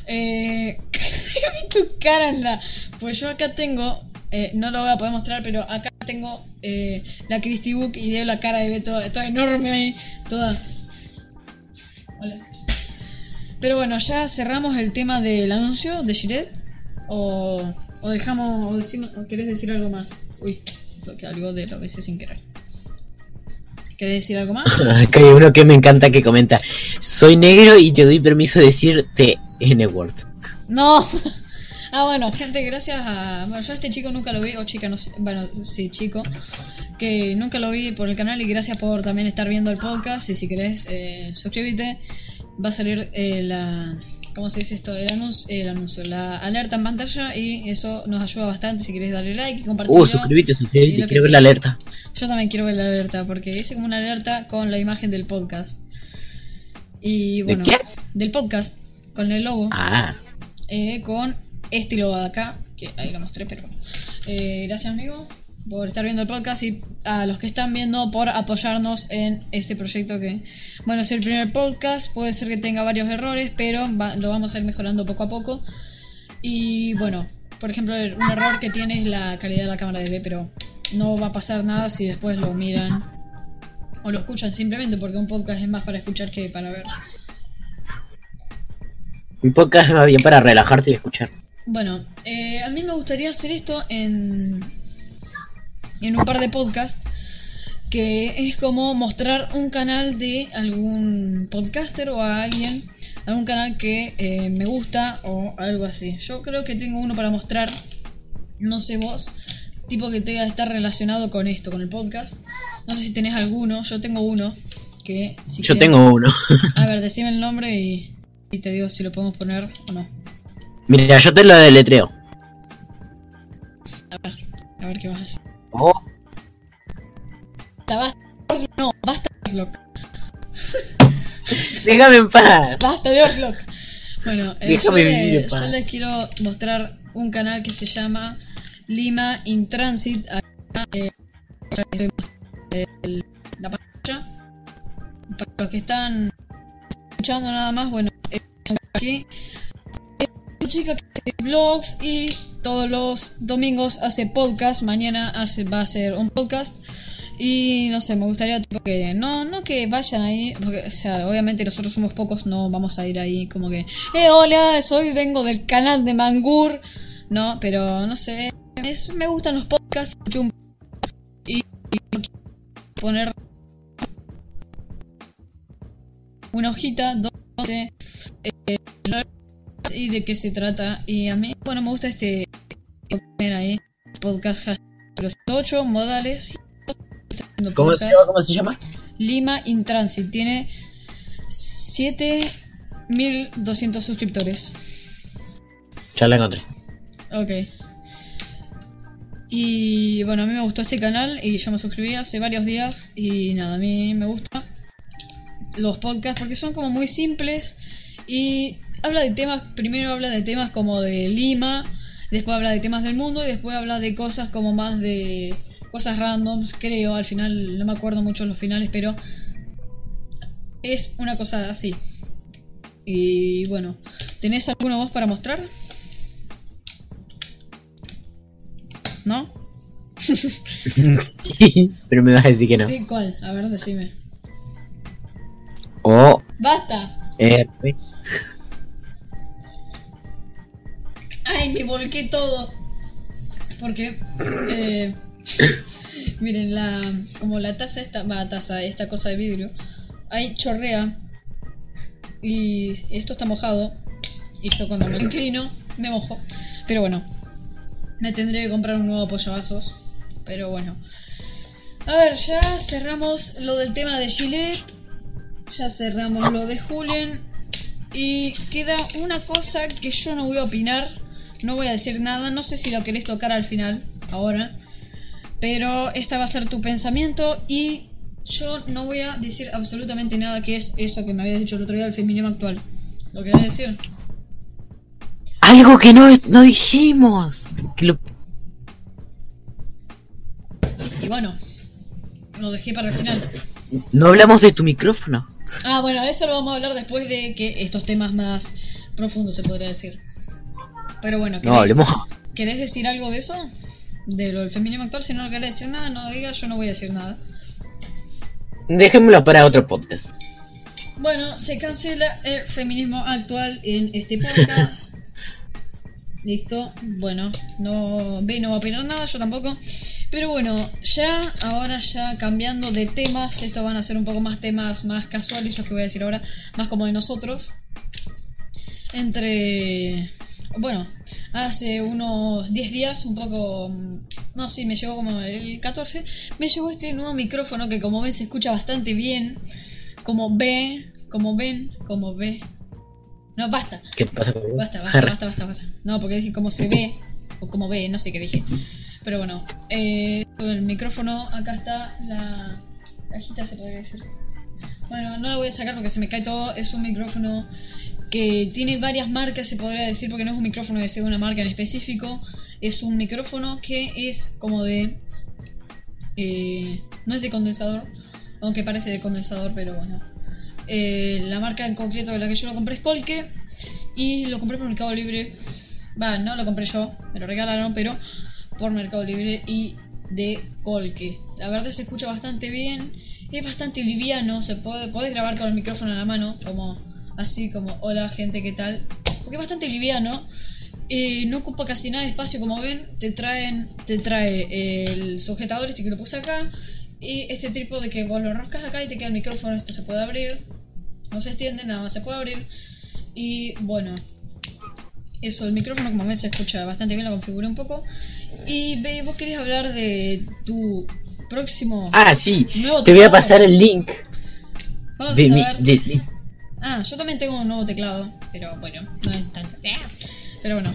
Eh, (laughs) vi tu cara en la. Pues yo acá tengo. eh, no lo voy a poder mostrar, pero acá tengo eh, la Christie Book y veo la cara de Beto toda enorme ahí, toda. Hola. Pero bueno, ya cerramos el tema del anuncio de Gillette. O, o dejamos, o decimos, o querés decir algo más. Uy, algo de lo que hice sin querer. ¿Querés decir algo más? (laughs) Acá hay uno que me encanta que comenta. Soy negro y te doy permiso de decirte N-word. No. (laughs) Ah, bueno, gente, gracias a... Bueno, yo a este chico nunca lo vi, o chica, no sé, bueno, sí, chico, que nunca lo vi por el canal y gracias por también estar viendo el podcast y si querés, eh, suscríbete, va a salir eh, la... ¿Cómo se dice esto? El anuncio, el anuncio, la alerta en pantalla y eso nos ayuda bastante si querés darle like y compartirlo. Uh, suscríbete, suscríbete. Quiero ver la alerta. Yo también quiero ver la alerta porque hice como una alerta con la imagen del podcast. Y bueno, qué? del podcast, con el logo, Ah, eh, con este logo de acá, que ahí lo mostré, pero bueno. Eh, gracias, amigo, por estar viendo el podcast y a los que están viendo por apoyarnos en este proyecto que, bueno, es el primer podcast, puede ser que tenga varios errores, pero va- lo vamos a ir mejorando poco a poco. Y bueno, por ejemplo, un error que tiene es la calidad de la cámara de B, pero no va a pasar nada si después lo miran o lo escuchan simplemente, porque un podcast es más para escuchar que para ver. un podcast va bien para relajarte y escuchar. Bueno, eh, a mí me gustaría hacer esto en, en un par de podcasts, que es como mostrar un canal de algún podcaster o a alguien, algún canal que eh, me gusta o algo así. Yo creo que tengo uno para mostrar, no sé vos, tipo que tenga estar relacionado con esto, con el podcast. No sé si tenés alguno, yo tengo uno que si Yo quieren- tengo uno. (laughs) A ver, (laughs) decime el nombre y, y te digo si lo podemos poner o no. Mira, yo te lo deletreo. A ver, a ver qué vas a hacer. Oh, Basta, basta, no, basta de Oslock. (laughs) déjame en paz. Basta de Oslock. Bueno, eh, yo, le- les quiero mostrar un canal que se llama Lima in Transit. Acá, eh, ya les estoy mostrando el- la pantalla. Para los que están escuchando nada más, bueno, aquí. Chica que hace vlogs y todos los domingos hace podcast. Mañana hace, va a hacer un podcast. Y no sé, me gustaría tipo, que no, no que vayan ahí, porque, o sea, obviamente nosotros somos pocos, no vamos a ir ahí como que, eh, hola, soy, vengo del canal de Mangur, no, pero no sé, es- me gustan los podcasts, y, y poner una hojita donde eh, y de qué se trata, y a mí, bueno, me gusta este, ahí, podcast los 8 modales ¿Cómo se llama? ¿Cómo se llama? Lima in Transit tiene 7200 suscriptores. Ya la encontré. Ok. Y bueno, a mí me gustó este canal y yo me suscribí hace varios días y nada, a mí me gusta los podcasts porque son como muy simples y habla de temas, primero habla de temas como de Lima, después habla de temas del mundo y después habla de cosas como más de cosas randoms, creo, al final no me acuerdo mucho los finales, pero es una cosa así. Y bueno, ¿tenés alguna voz para mostrar? ¿No? (laughs) Pero me vas a decir que no. Sí, ¿cuál? A ver, decime. O ¡Basta! R. ¡Ay, me volqué todo! Porque, eh, (coughs) miren, la, como la taza esta, va, taza, esta cosa de vidrio, ahí chorrea y esto está mojado y yo cuando me inclino me mojo. Pero bueno, me tendré que comprar un nuevo apoyavasos. Pero bueno. A ver, ya cerramos lo del tema de Gillette. Ya cerramos lo de Julen. Y queda una cosa que yo no voy a opinar. No voy a decir nada. No sé si lo querés tocar al final. Ahora. Pero esta va a ser tu pensamiento. Y yo no voy a decir absolutamente nada que es eso que me habías dicho el otro día del feminismo actual. ¿Lo querés decir? Algo que no, no dijimos. Que lo- Y bueno. Lo dejé para el final. No hablamos de tu micrófono. Ah, bueno, eso lo vamos a hablar después de que estos temas más profundos se podría decir. Pero bueno, No, ¿querés, hablemos. ¿querés decir algo de eso? De lo del feminismo actual. Si no querés decir nada, no digas, yo no voy a decir nada. Dejémoslo para otro podcast. Bueno, se cancela el feminismo actual en este podcast. (laughs) Listo. Bueno, no ve, no va a opinar nada, yo tampoco. Pero bueno, ya, ahora ya cambiando de temas, estos van a ser un poco más temas más casuales, los que voy a decir ahora, más como de nosotros. Entre. Bueno, hace unos 10 días, un poco. No, sí, me llegó como el 14. Me llegó este nuevo micrófono que, como ven, se escucha bastante bien. Como ve, como ven, como ve. No, basta. ¿Qué pasa Basta, basta, basta, basta, basta. No, porque dije como se ve, o como ve, no sé qué dije. Pero bueno, eh, el micrófono, acá está la cajita, se podría decir. Bueno, no la voy a sacar porque se me cae todo. Es un micrófono que tiene varias marcas, se podría decir, porque no es un micrófono de una marca en específico. Es un micrófono que es como de... Eh, no es de condensador, aunque parece de condensador, pero bueno. Eh, la marca en concreto de la que yo lo compré es Colque y lo compré por Mercado Libre. Va, no lo compré yo, me lo regalaron, pero por Mercado Libre y de Colque. La verdad se escucha bastante bien, es bastante liviano, se puede, podés grabar con el micrófono en la mano, como así como hola gente, ¿qué tal? Porque es bastante liviano. Eh, no ocupa casi nada de espacio como ven te traen te trae el sujetador este que lo puse acá y este trípode que vos lo rascas acá y te queda el micrófono esto se puede abrir no se extiende nada más se puede abrir y bueno eso el micrófono como ven se escucha bastante bien lo configuré un poco y ve vos querías hablar de tu próximo ah sí te voy a pasar el link Vamos a ver. Ah, yo también tengo un nuevo teclado, pero bueno, no es tanto. Pero bueno.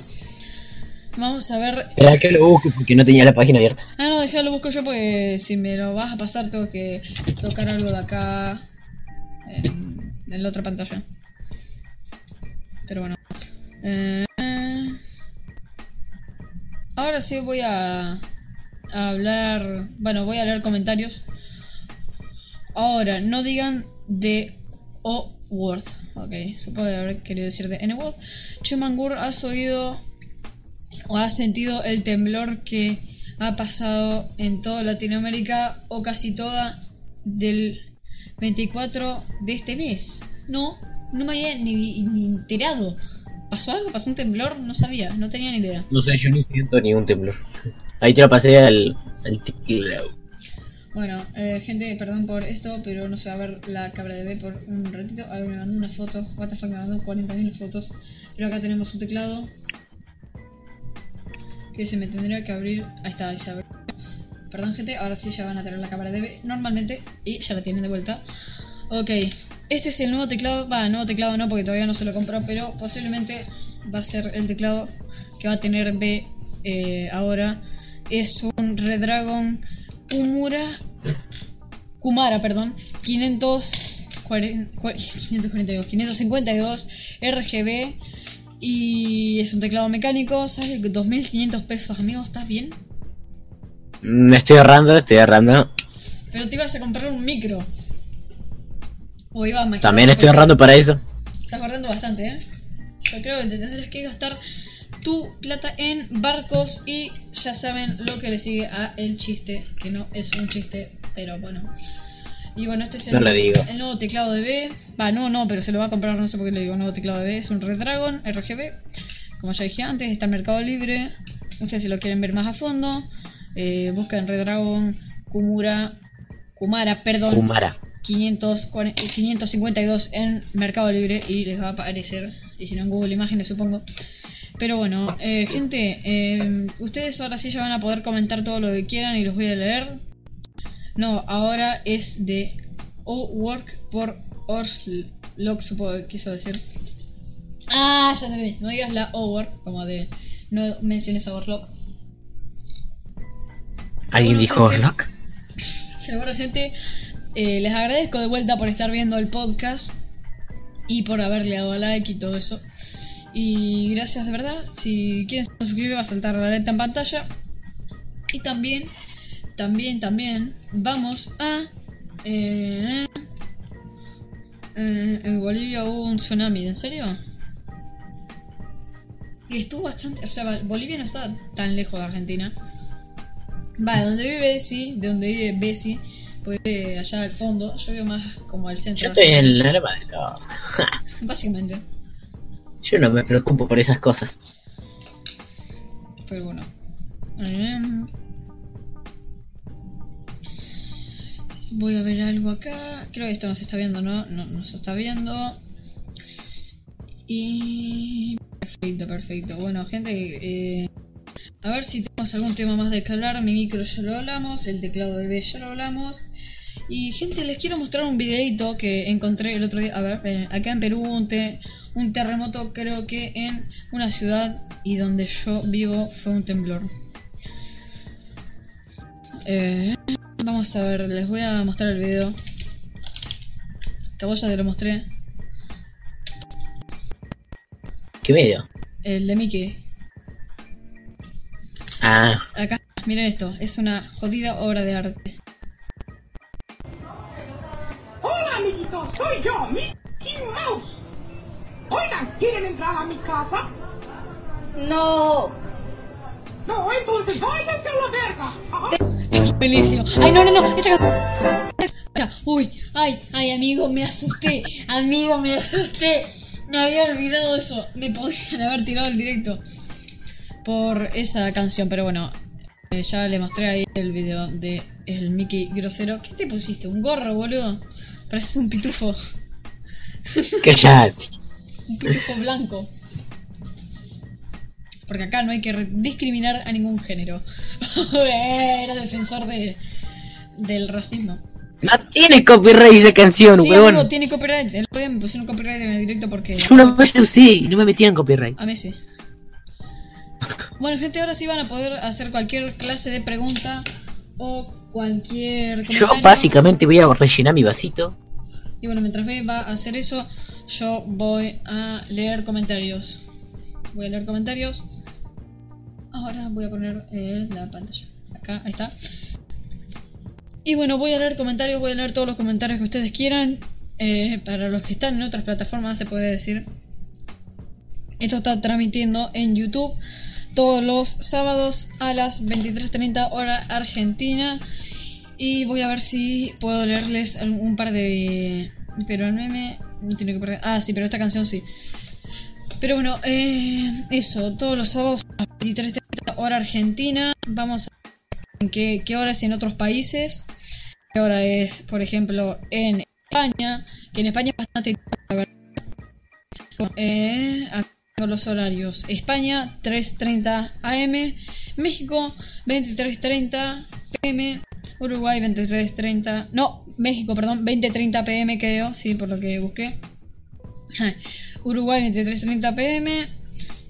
Vamos a ver. Espera que lo busque porque no tenía la página abierta. Ah, no, déjalo busco yo porque si me lo vas a pasar tengo que tocar algo de acá en, la otra pantalla. Pero bueno. Eh, ahora sí voy a, a hablar. Bueno, voy a leer comentarios. Ahora, no digan de o word. Ok, se puede haber querido decir de N-word. Chumangur, ¿has oído o has sentido el temblor que ha pasado en toda Latinoamérica o casi toda del 24 de este mes? No, no me había ni, enterado. ¿Pasó algo? ¿Pasó un temblor? No sabía, no tenía ni idea. No sé, yo no siento ni un temblor. (laughs) Ahí te lo pasé al, al bueno, eh, gente, perdón por esto, pero no se va a ver la cabra de B por un ratito. A ver, me mandó una foto. What me mandó 40.000 fotos. Pero acá tenemos un teclado. Que se me tendría que abrir. Ahí está, ahí se abre. Perdón, gente, ahora sí ya van a tener la cámara de B normalmente. Y ya la tienen de vuelta. Ok, este es el nuevo teclado. Va, nuevo teclado no, porque todavía no se lo compró. Pero posiblemente va a ser el teclado que va a tener B eh, ahora. Es un Redragon Kumura. Kumara, perdón. 542, 552 RGB. Y es un teclado mecánico. Sale 2500 pesos, amigo. ¿Estás bien? Me mm, estoy ahorrando, estoy ahorrando. Pero te ibas a comprar un micro. O ibas a También estoy ahorrando para eso. Estás ahorrando bastante, ¿eh? Yo creo que te tendrás que gastar tu plata en barcos y ya saben lo que le sigue a el chiste, que no es un chiste, pero bueno. Y bueno, este es el, nuevo teclado de B. Va, no, no, pero se lo va a comprar, no sé por qué le digo nuevo teclado de B. Es un Redragon RGB. Como ya dije antes, está en Mercado Libre. Ustedes si lo quieren ver más a fondo, eh, buscan Redragon Kumura. Kumara, perdón. Kumara. 552 en Mercado Libre y les va a aparecer. Y si no en Google Imágenes, supongo. Pero bueno, eh, gente, eh, ustedes ahora sí ya van a poder comentar todo lo que quieran y los voy a leer. No, ahora es de O-Work por Orslock, supongo que quiso decir. Ah, ya te vi. No digas la O-Work, como de. No menciones a Orslock. ¿Alguien dijo Orslock? Pero (laughs) bueno, gente, eh, les agradezco de vuelta por estar viendo el podcast y por haberle dado like y todo eso. Y gracias de verdad. Si quieren suscribir va a saltar la letra en pantalla. Y también, también, también vamos a... Eh, eh, en Bolivia hubo un tsunami, ¿en serio? Y estuvo bastante... O sea, Bolivia no está tan lejos de Argentina. Va, de donde vive sí, de donde vive Bessie. Pues allá al fondo, yo veo más como al centro. Yo estoy en la Loma (laughs) Básicamente. Yo no me preocupo por esas cosas. Pero bueno. Em, voy a ver algo acá. Creo que esto no se está viendo, ¿no? No, no se está viendo. Y... Perfecto, perfecto. Bueno, gente, eh, a ver si tenemos algún tema más de que hablar. Mi micro ya lo hablamos, el teclado de B ya lo hablamos. Y gente, les quiero mostrar un videito que encontré el otro día. A ver, acá en Perú un terremoto, creo que en una ciudad y donde yo vivo fue un temblor. Eh, vamos a ver, les voy a mostrar el video. Que vos ya te lo mostré. ¿Qué medio? El de Mickey. Ah, Acá, miren esto, es una jodida obra de arte. Hola, amiguitos, soy yo, Mickey Mouse. Oigan, ¿quieren entrar a mi casa? No. No, entonces váyanse a la verga. Ajá. Ay, no, no, no. Uy, ay, ay, amigo, me asusté. Amigo, me asusté. Me había olvidado eso. Me podrían haber tirado el directo por esa canción, pero bueno. eh, ya le mostré ahí el video de el Mickey grosero. ¿Qué te pusiste? ¿Un gorro, boludo? Pareces un pitufo. callate. Un pitufo blanco. Porque acá no hay que discriminar a ningún género. (laughs) Era defensor de, del racismo. No tiene copyright esa canción, Sí, weón. amigo, tiene copyright. El otro día me pusieron copyright en el directo porque... Yo lo usé y no me metían copyright. A mí sí. Bueno, gente, ahora sí van a poder hacer cualquier clase de pregunta o cualquier Yo básicamente voy a rellenar mi vasito. Y bueno, mientras ve va a hacer eso, yo voy a leer comentarios. Voy a leer comentarios. Ahora voy a poner eh, la pantalla. Acá, ahí está. Y bueno, voy a leer comentarios, voy a leer todos los comentarios que ustedes quieran. Eh, para los que están en otras plataformas, se puede decir. Esto está transmitiendo en YouTube todos los sábados a las 23.30 hora argentina. Y voy a ver si puedo leerles un par de... Pero el meme no tiene que. Ah, sí, pero esta canción sí. Pero bueno, eh, eso, todos los sábados a las 23.30 hora argentina. Vamos a ver qué, qué hora es en otros países. Qué hora es, por ejemplo, en España. Que en España es bastante... Bueno, eh, acá tengo los horarios. España 3.30 am. México 23.30 pm. Uruguay 23.30. No, México, perdón, 20.30 pm creo, sí, por lo que busqué. Uruguay 23.30 pm.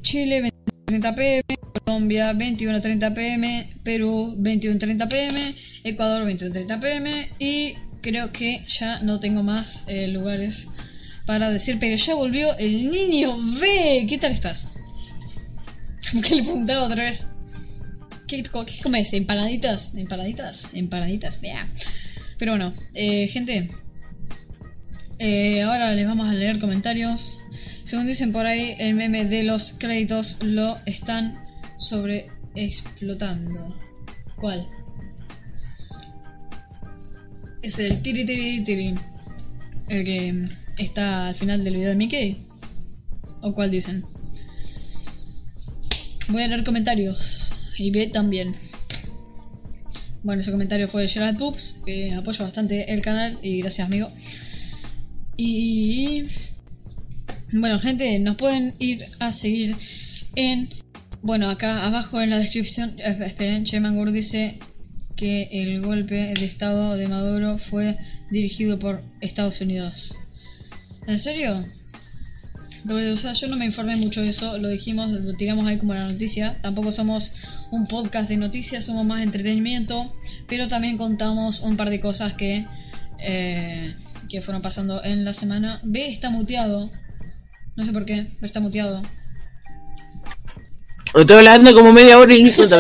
Chile 20.30 pm. Colombia 21.30 pm. Perú 21.30 pm. Ecuador 21.30 pm. Y creo que ya no tengo más eh, lugares para decir, pero ya volvió el niño B. ¿Qué tal estás? (laughs) que le preguntaba otra vez. ¿Qué, qué comes? ¿Empanaditas? ¿Empanaditas? Empanaditas, yeah. Pero bueno, eh, gente. eh, ahora les vamos a leer comentarios. Según dicen por ahí, el meme de los créditos lo están sobre explotando. ¿Cuál? Es el tiri tiri tiri. El que está al final del video de Mickey. ¿O cuál dicen? Voy a leer comentarios. Y ve también. Bueno, ese comentario fue de Gerald Poops, que apoya bastante el canal. Y gracias, amigo. Y. Bueno, gente, nos pueden ir a seguir en. Bueno, acá abajo en la descripción. eh, esperen, Chemangur dice que el golpe de estado de Maduro fue dirigido por Estados Unidos. ¿En serio? O sea, yo no me informé mucho de eso, lo dijimos, lo tiramos ahí como la noticia. Tampoco somos un podcast de noticias, somos más entretenimiento, pero también contamos un par de cosas que, eh, que fueron pasando en la semana. B está muteado, no sé por qué, pero está muteado. Estoy hablando como media hora y ni cuenta.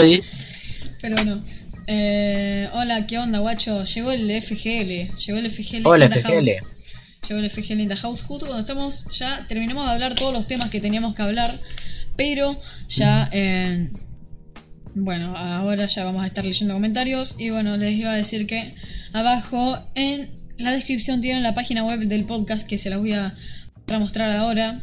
(laughs) Pero bueno. Eh, hola, ¿qué onda, guacho? Llegó el FGL. Llegó el FGL. Hola, FGL. house. Llegó el FGL in the house. Justo cuando estamos, ya terminamos de hablar todos los temas que teníamos que hablar. Pero ya. eh, bueno, ahora ya vamos a estar leyendo comentarios. Y bueno, les iba a decir que abajo en la descripción tienen la página web del podcast que se las voy a mostrar ahora.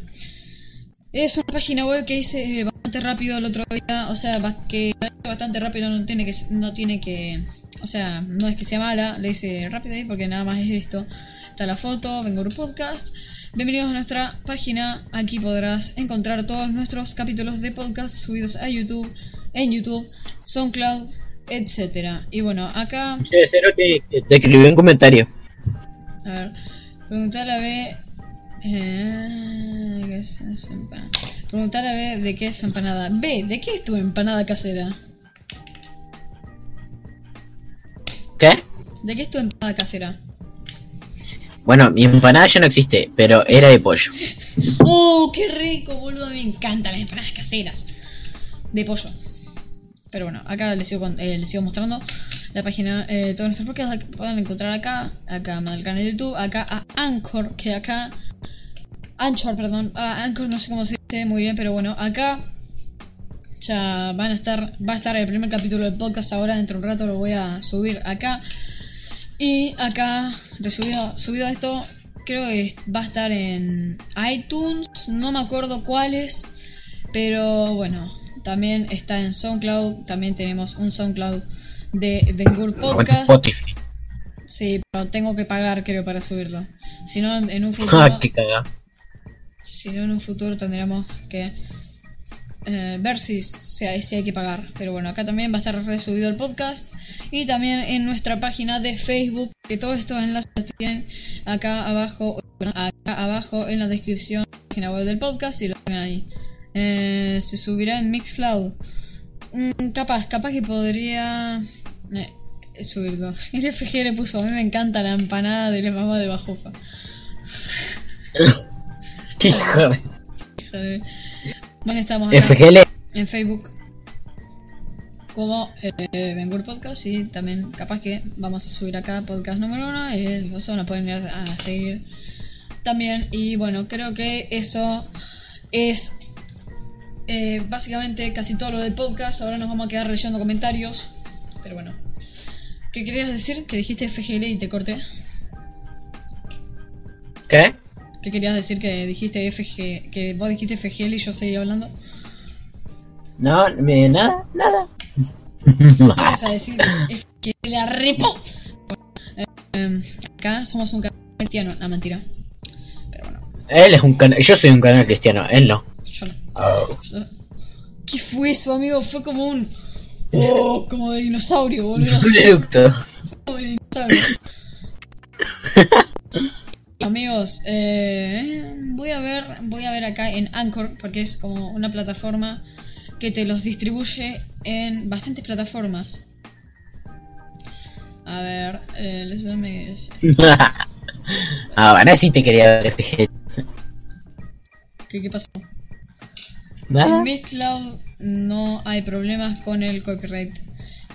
Es una página web que dice bastante rápido el otro día, o sea, que hice bastante rápido no tiene que no tiene que, o sea, no es que sea mala, le hice rápido ahí porque nada más es esto. Está la foto, Vengo Podcast. Bienvenidos a nuestra página. Aquí podrás encontrar todos nuestros capítulos de podcast subidos a YouTube, en YouTube, SoundCloud, etcétera. Y bueno, acá Che, Cero te, te escribió un comentario. A ver, preguntar a B. Eh, ¿qué es? Preguntar a B de qué es su empanada. B, ¿de qué es tu empanada casera? ¿Qué? ¿De qué es tu empanada casera? Bueno, mi empanada ya no existe, pero era de pollo. ¡Oh, qué rico, boludo! Me encantan las empanadas caseras. De pollo. Pero bueno, acá les sigo, con- eh, les sigo mostrando la página eh, todos nuestros podcasts. Pueden encontrar acá, acá el canal de YouTube, acá a Anchor, que acá. Anchor, perdón. A Anchor no sé cómo se dice muy bien, pero bueno, acá ya van a estar. Va a estar el primer capítulo del podcast ahora, dentro de un rato lo voy a subir acá. Y acá, resubido, subido a esto, creo que va a estar en iTunes, no me acuerdo cuáles, pero bueno, también está en SoundCloud, también tenemos un SoundCloud de Vengur Podcast. Spotify. Sí, pero tengo que pagar creo para subirlo. Si no, en un (laughs) futuro, Ah, qué si no en un futuro tendremos que eh, ver si, si, hay, si hay que pagar. Pero bueno, acá también va a estar resubido el podcast. Y también en nuestra página de Facebook, que todos estos enlaces los tienen acá abajo, acá abajo en la descripción de la página web del podcast y lo tienen ahí. Eh, se subirá en Mixcloud. Mm, capaz, capaz que podría eh, subirlo. (laughs) El FG le puso, a mí me encanta la empanada de la mamá de Bajofa. (laughs) Qué de- Bueno, estamos acá FGL. en Facebook como eh, Vengur Podcast y también capaz que vamos a subir acá podcast número uno y eso nos pueden ir a seguir también y bueno creo que eso es eh, básicamente casi todo lo del podcast ahora nos vamos a quedar leyendo comentarios pero bueno ¿qué querías decir? que dijiste FGL y te corté ¿Qué? ¿Qué querías decir que dijiste FG que vos dijiste FGL y yo seguí hablando? No, me, nada, nada. ¿Qué (laughs) (laughs) vas a decir? La repo. Eh, em, acá somos un canal cristiano. No, mentira. Pero bueno, Él es un canal. Yo soy un canal cristiano, él no. yo no. Yo- ¿Qué fue eso, amigo? Fue como un. Oh, (laughs) como de dinosaurio, boludo. Un eructo. Como de dinosaurio. Amigos, eh, voy a ver, voy a ver acá en Anchor porque es como una plataforma que te los distribuye en bastantes plataformas. A ver, eh, les dame- (laughs) ah, bueno, sí te quería ver. ¿Qué, qué pasó? Nada. En Mixcloud no hay problemas con el copyright.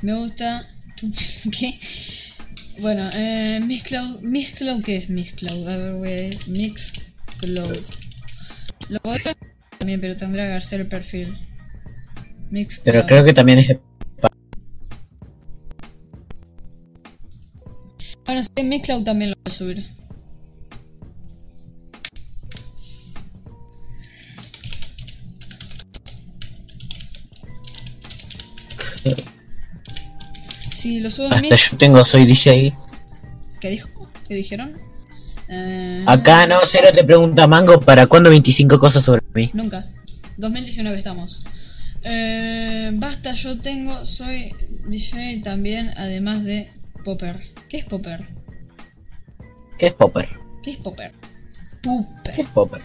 Me gusta. (laughs) ¿Qué? Bueno, eh, Mixcloud. ¿Mixcloud qué es Mixcloud? A ver, ir. Mixcloud. Lo voy a también, pero tendrá que ser el perfil. Mixcloud. Pero creo que también es. Bueno, sí, Mixcloud también lo voy a subir. Si lo subo en Hasta yo tengo, soy DJ. ¿Qué dijo? ¿Qué dijeron? Eh, Acá no, Cero te pregunta Mango, ¿para cuándo 25 cosas sobre mí? Nunca. 2019 estamos. Eh, basta, yo tengo, soy DJ también, además de Popper. ¿Qué es Popper? ¿Qué es Popper? ¿Qué es Popper? ¿Qué Popper. es Popper?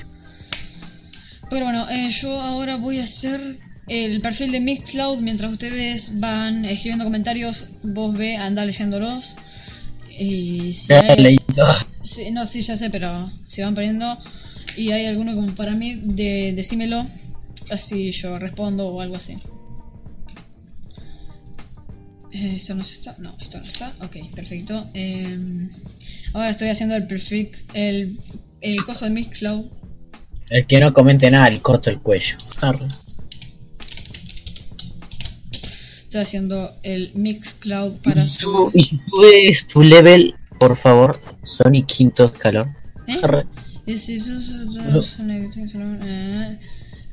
Pero bueno, eh, yo ahora voy a hacer el perfil de Mixcloud mientras ustedes van escribiendo comentarios. Vos ve, anda leyéndolos. Y si Ya hay- leí todo. Sí, no, sí, ya sé, pero si van poniendo y hay alguno como para mí, de, decímelo. Así yo respondo o algo así. Eh, ¿Esto no está? No, esto no está. Ok, perfecto. Eh, ahora estoy haciendo el perfil, el, el coso de Mixcloud. El que no comente nada, le corto el cuello. Arre. Estoy haciendo el Mixcloud para Y su... Y subes tu level, por favor, Sonic quinto escalón. ¿Eh? Es- es- es- eh,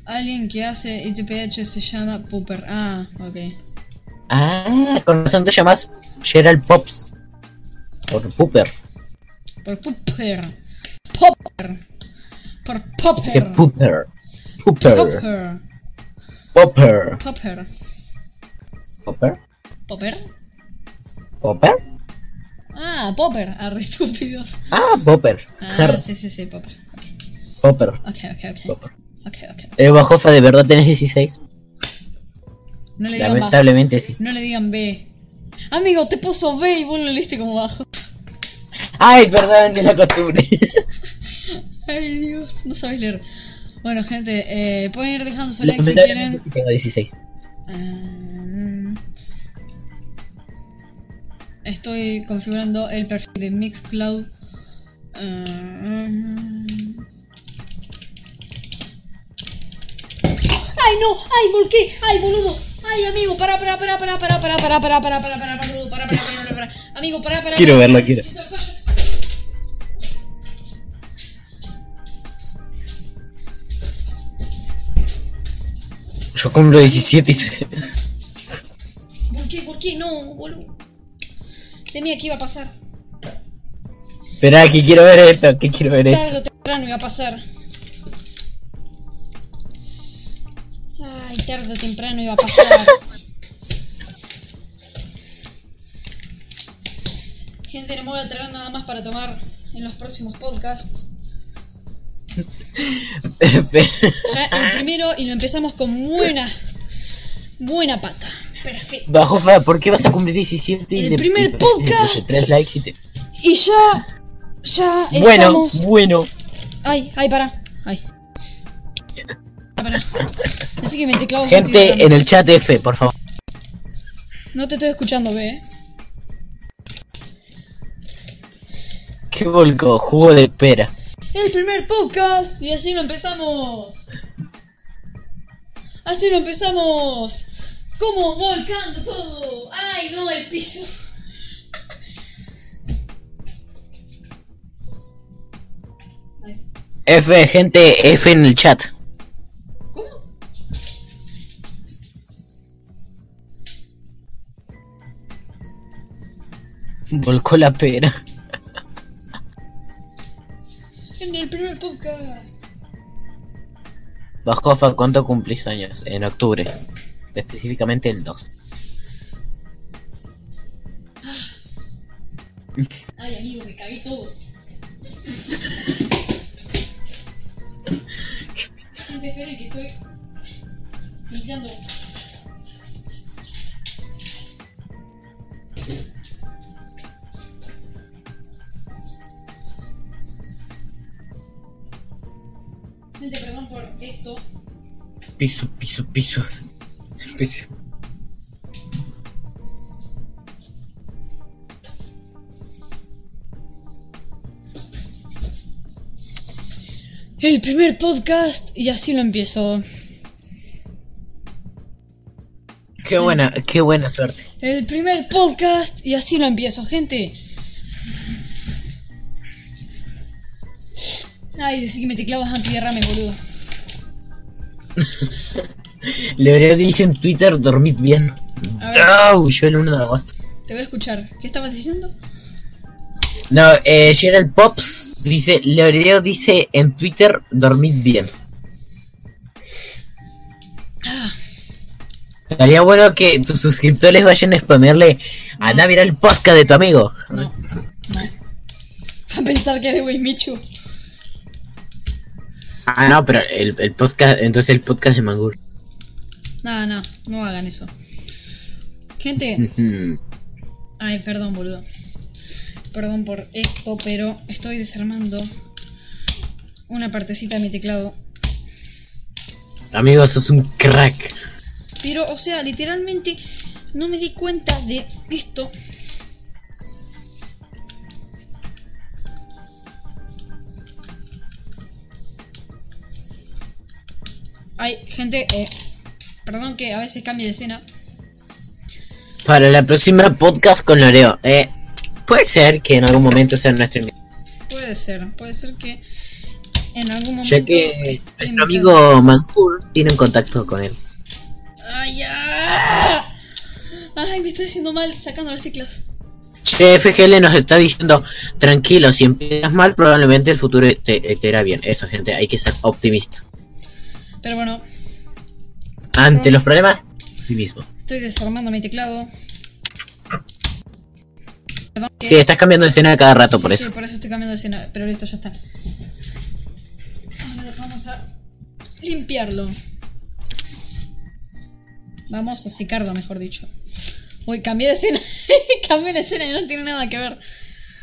Alguien que hace ITPH se llama Pooper. Ah, ok. Ah, con razón te llamas Gerald Pops. Por Pooper. Por Pooper. Popper. Por Popper. Pooper. Pooper. Popper. Popper. Popper. Popper. Popper. Popper. Ah, Popper. Arre estúpidos. Ah, Popper. Ah, sí, sí, sí, Popper. Ok, Popper. ok, ok, ok. Popper. Ok, ok. Eh, Bajofa, ¿de verdad tenés 16? No le digan bajo. Lamentablemente sí. No le digan B. Amigo, te puso B y vos lo leíste como bajo. Ay, perdón, es la costumbre. (laughs) Ay, Dios, no sabes leer. Bueno, gente, eh, pueden ir dejando su like si quieren. Tengo 16. Mm. Estoy configurando el perfil de Mixcloud. Mm. ¡Ay, no! ¡Ay, por qué! ¡Ay, boludo! ¡Ay, amigo! ¡Para, para, para, para, para, para, para, para, para, para, para, para, boludo! ¡Para, para, para, para, para! ¡Amigo, para, para! Quiero para, verlo, para, quiero. Yo cumplo 17 y soy- ¿Por qué? ¿Por qué? No, boludo. Temía que iba a pasar. Esperá, que quiero ver esto, que quiero ver esto. Tarde o temprano iba a pasar. Ay, tarde o temprano iba a pasar. (laughs) Gente, no me voy a traer nada más para tomar en los próximos podcasts. (laughs) Ya el primero y lo empezamos con buena, buena pata. Perfecto. Bajofa, ¿por qué vas a cumplir 17? y El le- primer le- podcast. 3 likes y te... Y ya, ya Bueno, estamos. bueno. Ay, ay, para. Ay. Para. Así que me teclado Gente en el chat F, por favor. No te estoy escuchando, ve. eh. ¿Qué volcó? Jugo de pera. El primer podcast. Y así lo empezamos. Así lo empezamos. Como volcando todo. Ay, no, el piso. F, gente, F en el chat. ¿Cómo? Volcó la pera. En el primer podcast. Bajofa, ¿cuánto cumplís años? En octubre. Específicamente el 2. Ay, amigo, me cagué todo. Gente, esperen que estoy limpiando. Gente, perdón por esto. Piso, piso, piso. El primer podcast y así lo empiezo. Qué buena, qué buena suerte. El primer podcast y así lo empiezo, gente. Ay, decí que me teclavas antiderrame, boludo. (laughs) Le dice en Twitter, dormid bien. Chau, yo el 1 de agosto. Te voy a escuchar. ¿Qué estabas diciendo? No, eh, Gerald Pops dice, Leoreo dice en Twitter, dormid bien. Ah, Estaría bueno que tus suscriptores vayan a spamearle, anda a mirar el podcast de tu amigo. no. No. A pensar que es de Wismichu. Ah, no, pero el, el podcast, entonces el podcast de Mangur. No, no, no hagan eso. Gente, ay, perdón, boludo. Perdón por esto, pero estoy desarmando una partecita de mi teclado. Amigo, sos un crack. Pero, o sea, literalmente no me di cuenta de esto. Ay, gente, eh, perdón que a veces cambie de escena. Para la próxima podcast con Loreo. Eh, puede ser que en algún momento sea nuestro invitado. Puede ser, puede ser que en algún momento. Ya que nuestro invitado. amigo Mantur tiene un contacto con él. ¡Ay, ya! Ay, me estoy haciendo mal sacando las teclas. Che, FGL nos está diciendo, tranquilo, si empiezas mal, probablemente el futuro te, te irá bien. Eso, gente, hay que ser optimista. Pero bueno, Ante los problemas, sí mismo. estoy desarmando mi teclado. Perdón, que- Sí, estás cambiando de escena cada rato Sí, por sí, eso. por eso estoy cambiando de escena. Pero listo, ya está. Ahora vamos a limpiarlo. Vamos a secarlo, mejor dicho. Uy, cambié de escena. (laughs) cambié de escena y no tiene nada que ver.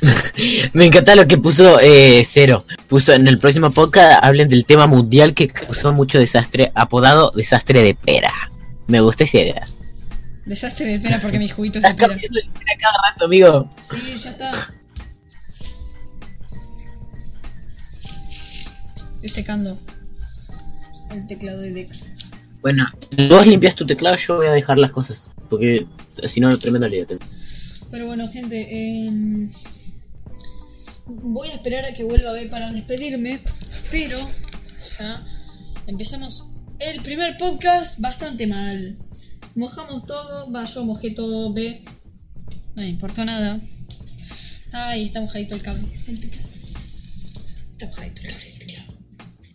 (laughs) Me encanta lo que puso eh, Cero. Puso en el próximo podcast, hablen del tema mundial que causó mucho desastre, apodado desastre de pera. Me gusta esa idea. Desastre de espera porque mis juguitos de cambiando de escena cada rato, amigo. Sí, ya está. Estoy secando el teclado de Dex. Bueno, vos limpias tu teclado, yo voy a dejar las cosas. Porque si no, tremendo lío tengo. Pero bueno, gente, em, voy a esperar a que vuelva ver para despedirme. Pero ya empezamos el primer podcast bastante mal. Mojamos todo, va, yo mojé todo, ve. No me importó nada. Ay, está mojadito el cable. Está mojadito el cable.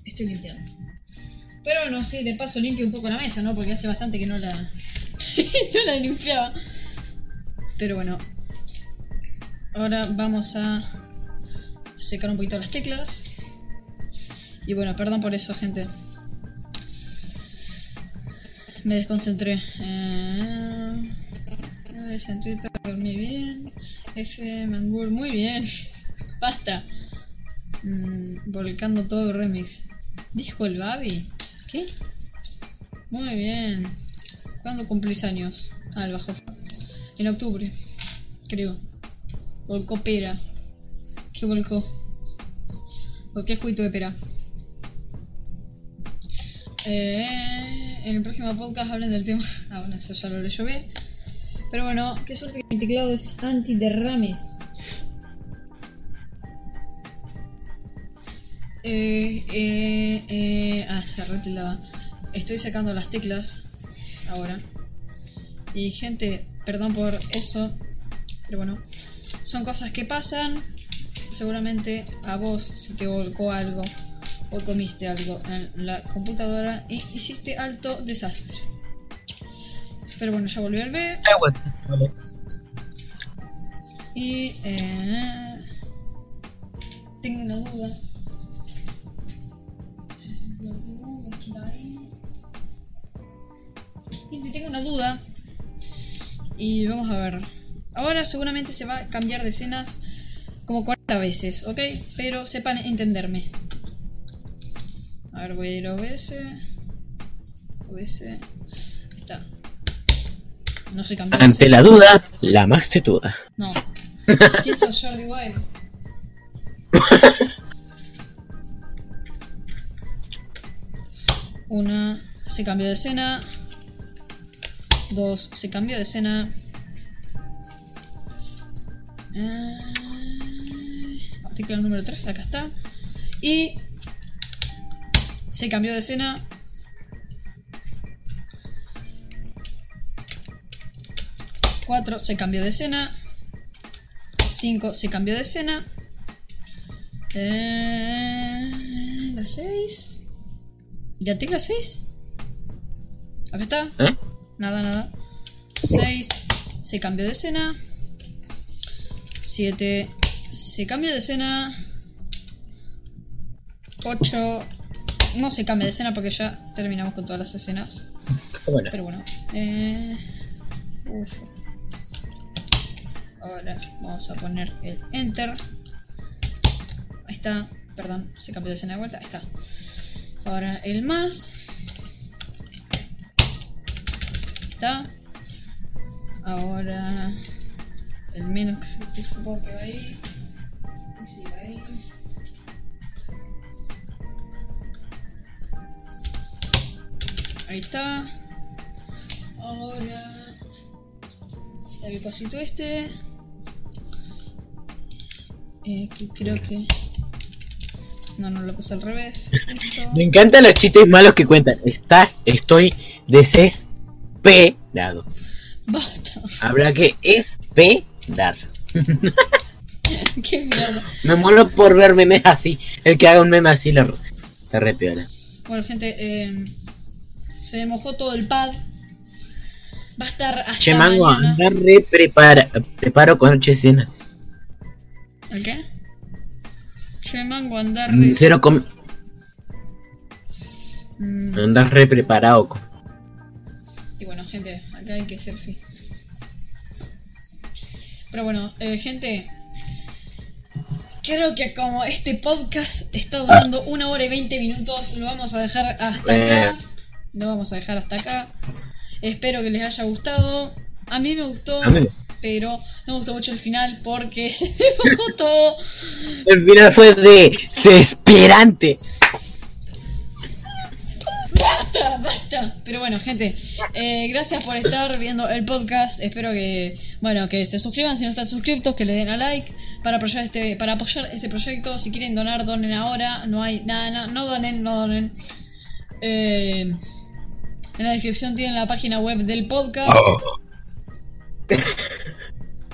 Estoy limpiando. Pero bueno, sí, de paso limpio un poco la mesa, ¿no? Porque hace bastante que no la. (laughs) no la limpiaba. Pero bueno. Ahora vamos a secar un poquito las teclas. Y bueno, perdón por eso, gente. Me desconcentré. Eh, en Twitter, dormí bien. F. Mangur, muy bien. (laughs) Basta. Mm, volcando todo remix. ¿Dijo el Babi? ¿Qué? Muy bien. ¿Cuándo cumplís años? Ah, el bajo. En octubre, creo. Volcó pera. ¿Qué volcó? Volqué juguito de pera. Eh, en el próximo podcast hablen del tema. (laughs) Ah, bueno, eso ya lo bien. Pero bueno, qué suerte que mi teclado es antiderrames. Eh, eh, eh, ah. Estoy sacando las teclas ahora. Y gente, perdón por eso. Pero bueno, son cosas que pasan. Seguramente a vos se te volcó algo o comiste algo en la computadora y hiciste alto desastre. Pero bueno, ya volví al B y eh, tengo una duda. Gente, tengo una duda. Y vamos a ver. Ahora seguramente se va a cambiar de escenas como 40 veces, ¿ok? Pero sepan entenderme. A ver, voy a ir a OBS. OBS. Ahí está. No se cambió. de Ante la duda, la más tetuda. No. (laughs) ¿Quién sos Jordi Wild? Una se cambió de escena. Dos se cambió de escena. Eh, artículo número 3, acá está. Y se cambió de escena. Cuatro se cambió de escena. 5 se cambió de escena. Eh, la 6. ¿Y la tecla 6? Acá está. ¿Eh? Nada, nada. 6 se cambió de escena. 7 se cambió de escena. 8 no se cambia de escena porque ya terminamos con todas las escenas. Bueno, Pero bueno. Eh, uf. Ahora vamos a poner el enter. Ahí está. Perdón, se cambió de escena de vuelta. Ahí está. Ahora el más. Ahí está. Ahora el menos que supongo que va ahí. Sí, ahí. Ahí está. Ahora el cosito este. Eh, que creo que No, no lo puse al revés. Me encantan los chistes malos que cuentan. Estás, estoy desesperado. Basta. Habrá que esperar. (laughs) (laughs) Qué mierda. Me muero por ver memes así. El que haga un meme así lo te repiola. Bueno, gente, eh, se mojó todo el pad. Va a estar hasta Che, mango, anda re prepara, preparo con ocho escenas. ¿El qué? Che, mango, andar Mm, re... Cero com Mm, andas re preparado. Y bueno, gente, acá hay que ser sí. Pero bueno, eh, gente. Creo que como este podcast está durando una hora y 20 minutos, lo vamos a dejar hasta acá. Lo vamos a dejar hasta acá. Espero que les haya gustado. A mí me gustó, mí- pero no me gustó mucho el final porque (laughs) se me bajó (laughs) todo. El final fue desesperante. ¡Basta! ¡Basta! Pero bueno, gente, eh, gracias por estar viendo el podcast. Espero que, bueno, que se suscriban si no están suscriptos, que le den a like para apoyar este, para apoyar este proyecto. Si quieren donar, donen ahora. No hay nada, no, no donen, no donen. Eh, en la descripción tienen la página web del podcast.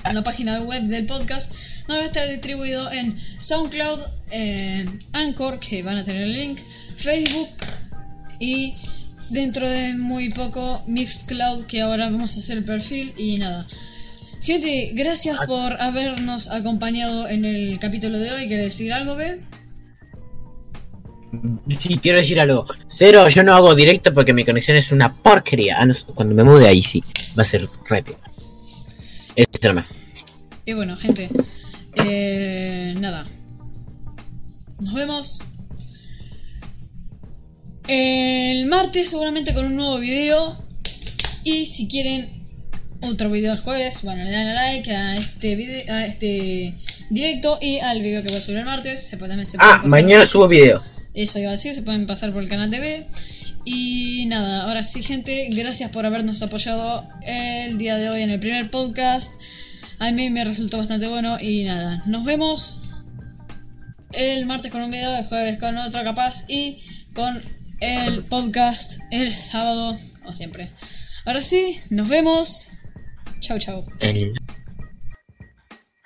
En (laughs) la página web del podcast, donde va a estar distribuido en SoundCloud, en Anchor, que van a tener el link, Facebook y dentro de muy poco Mixcloud, que ahora vamos a hacer el perfil y nada. Gente, gracias por habernos acompañado en el capítulo de hoy. ¿Quieres decir algo, B? Sí, quiero decir algo. Cero, yo no hago directo porque mi conexión es una porquería. Ah, Cuando me mude ahí sí, va a ser rápido. Esto nada más. Y bueno, gente, eh, nada. Nos vemos el martes seguramente con un nuevo video. Y si quieren otro video el jueves, bueno, le dan like a este video, a este directo y al video que voy a subir el martes. Se puede, también se pueden Ah, pasar- mañana subo video. Eso iba a decir, se pueden pasar por el canal TV. Y nada, ahora sí, gente, gracias por habernos apoyado el día de hoy en el primer podcast. A mí me resultó bastante bueno y nada, nos vemos el martes con un video, el jueves con otro capaz y con el podcast el sábado, como siempre. Ahora sí, nos vemos. Chau, chau. El-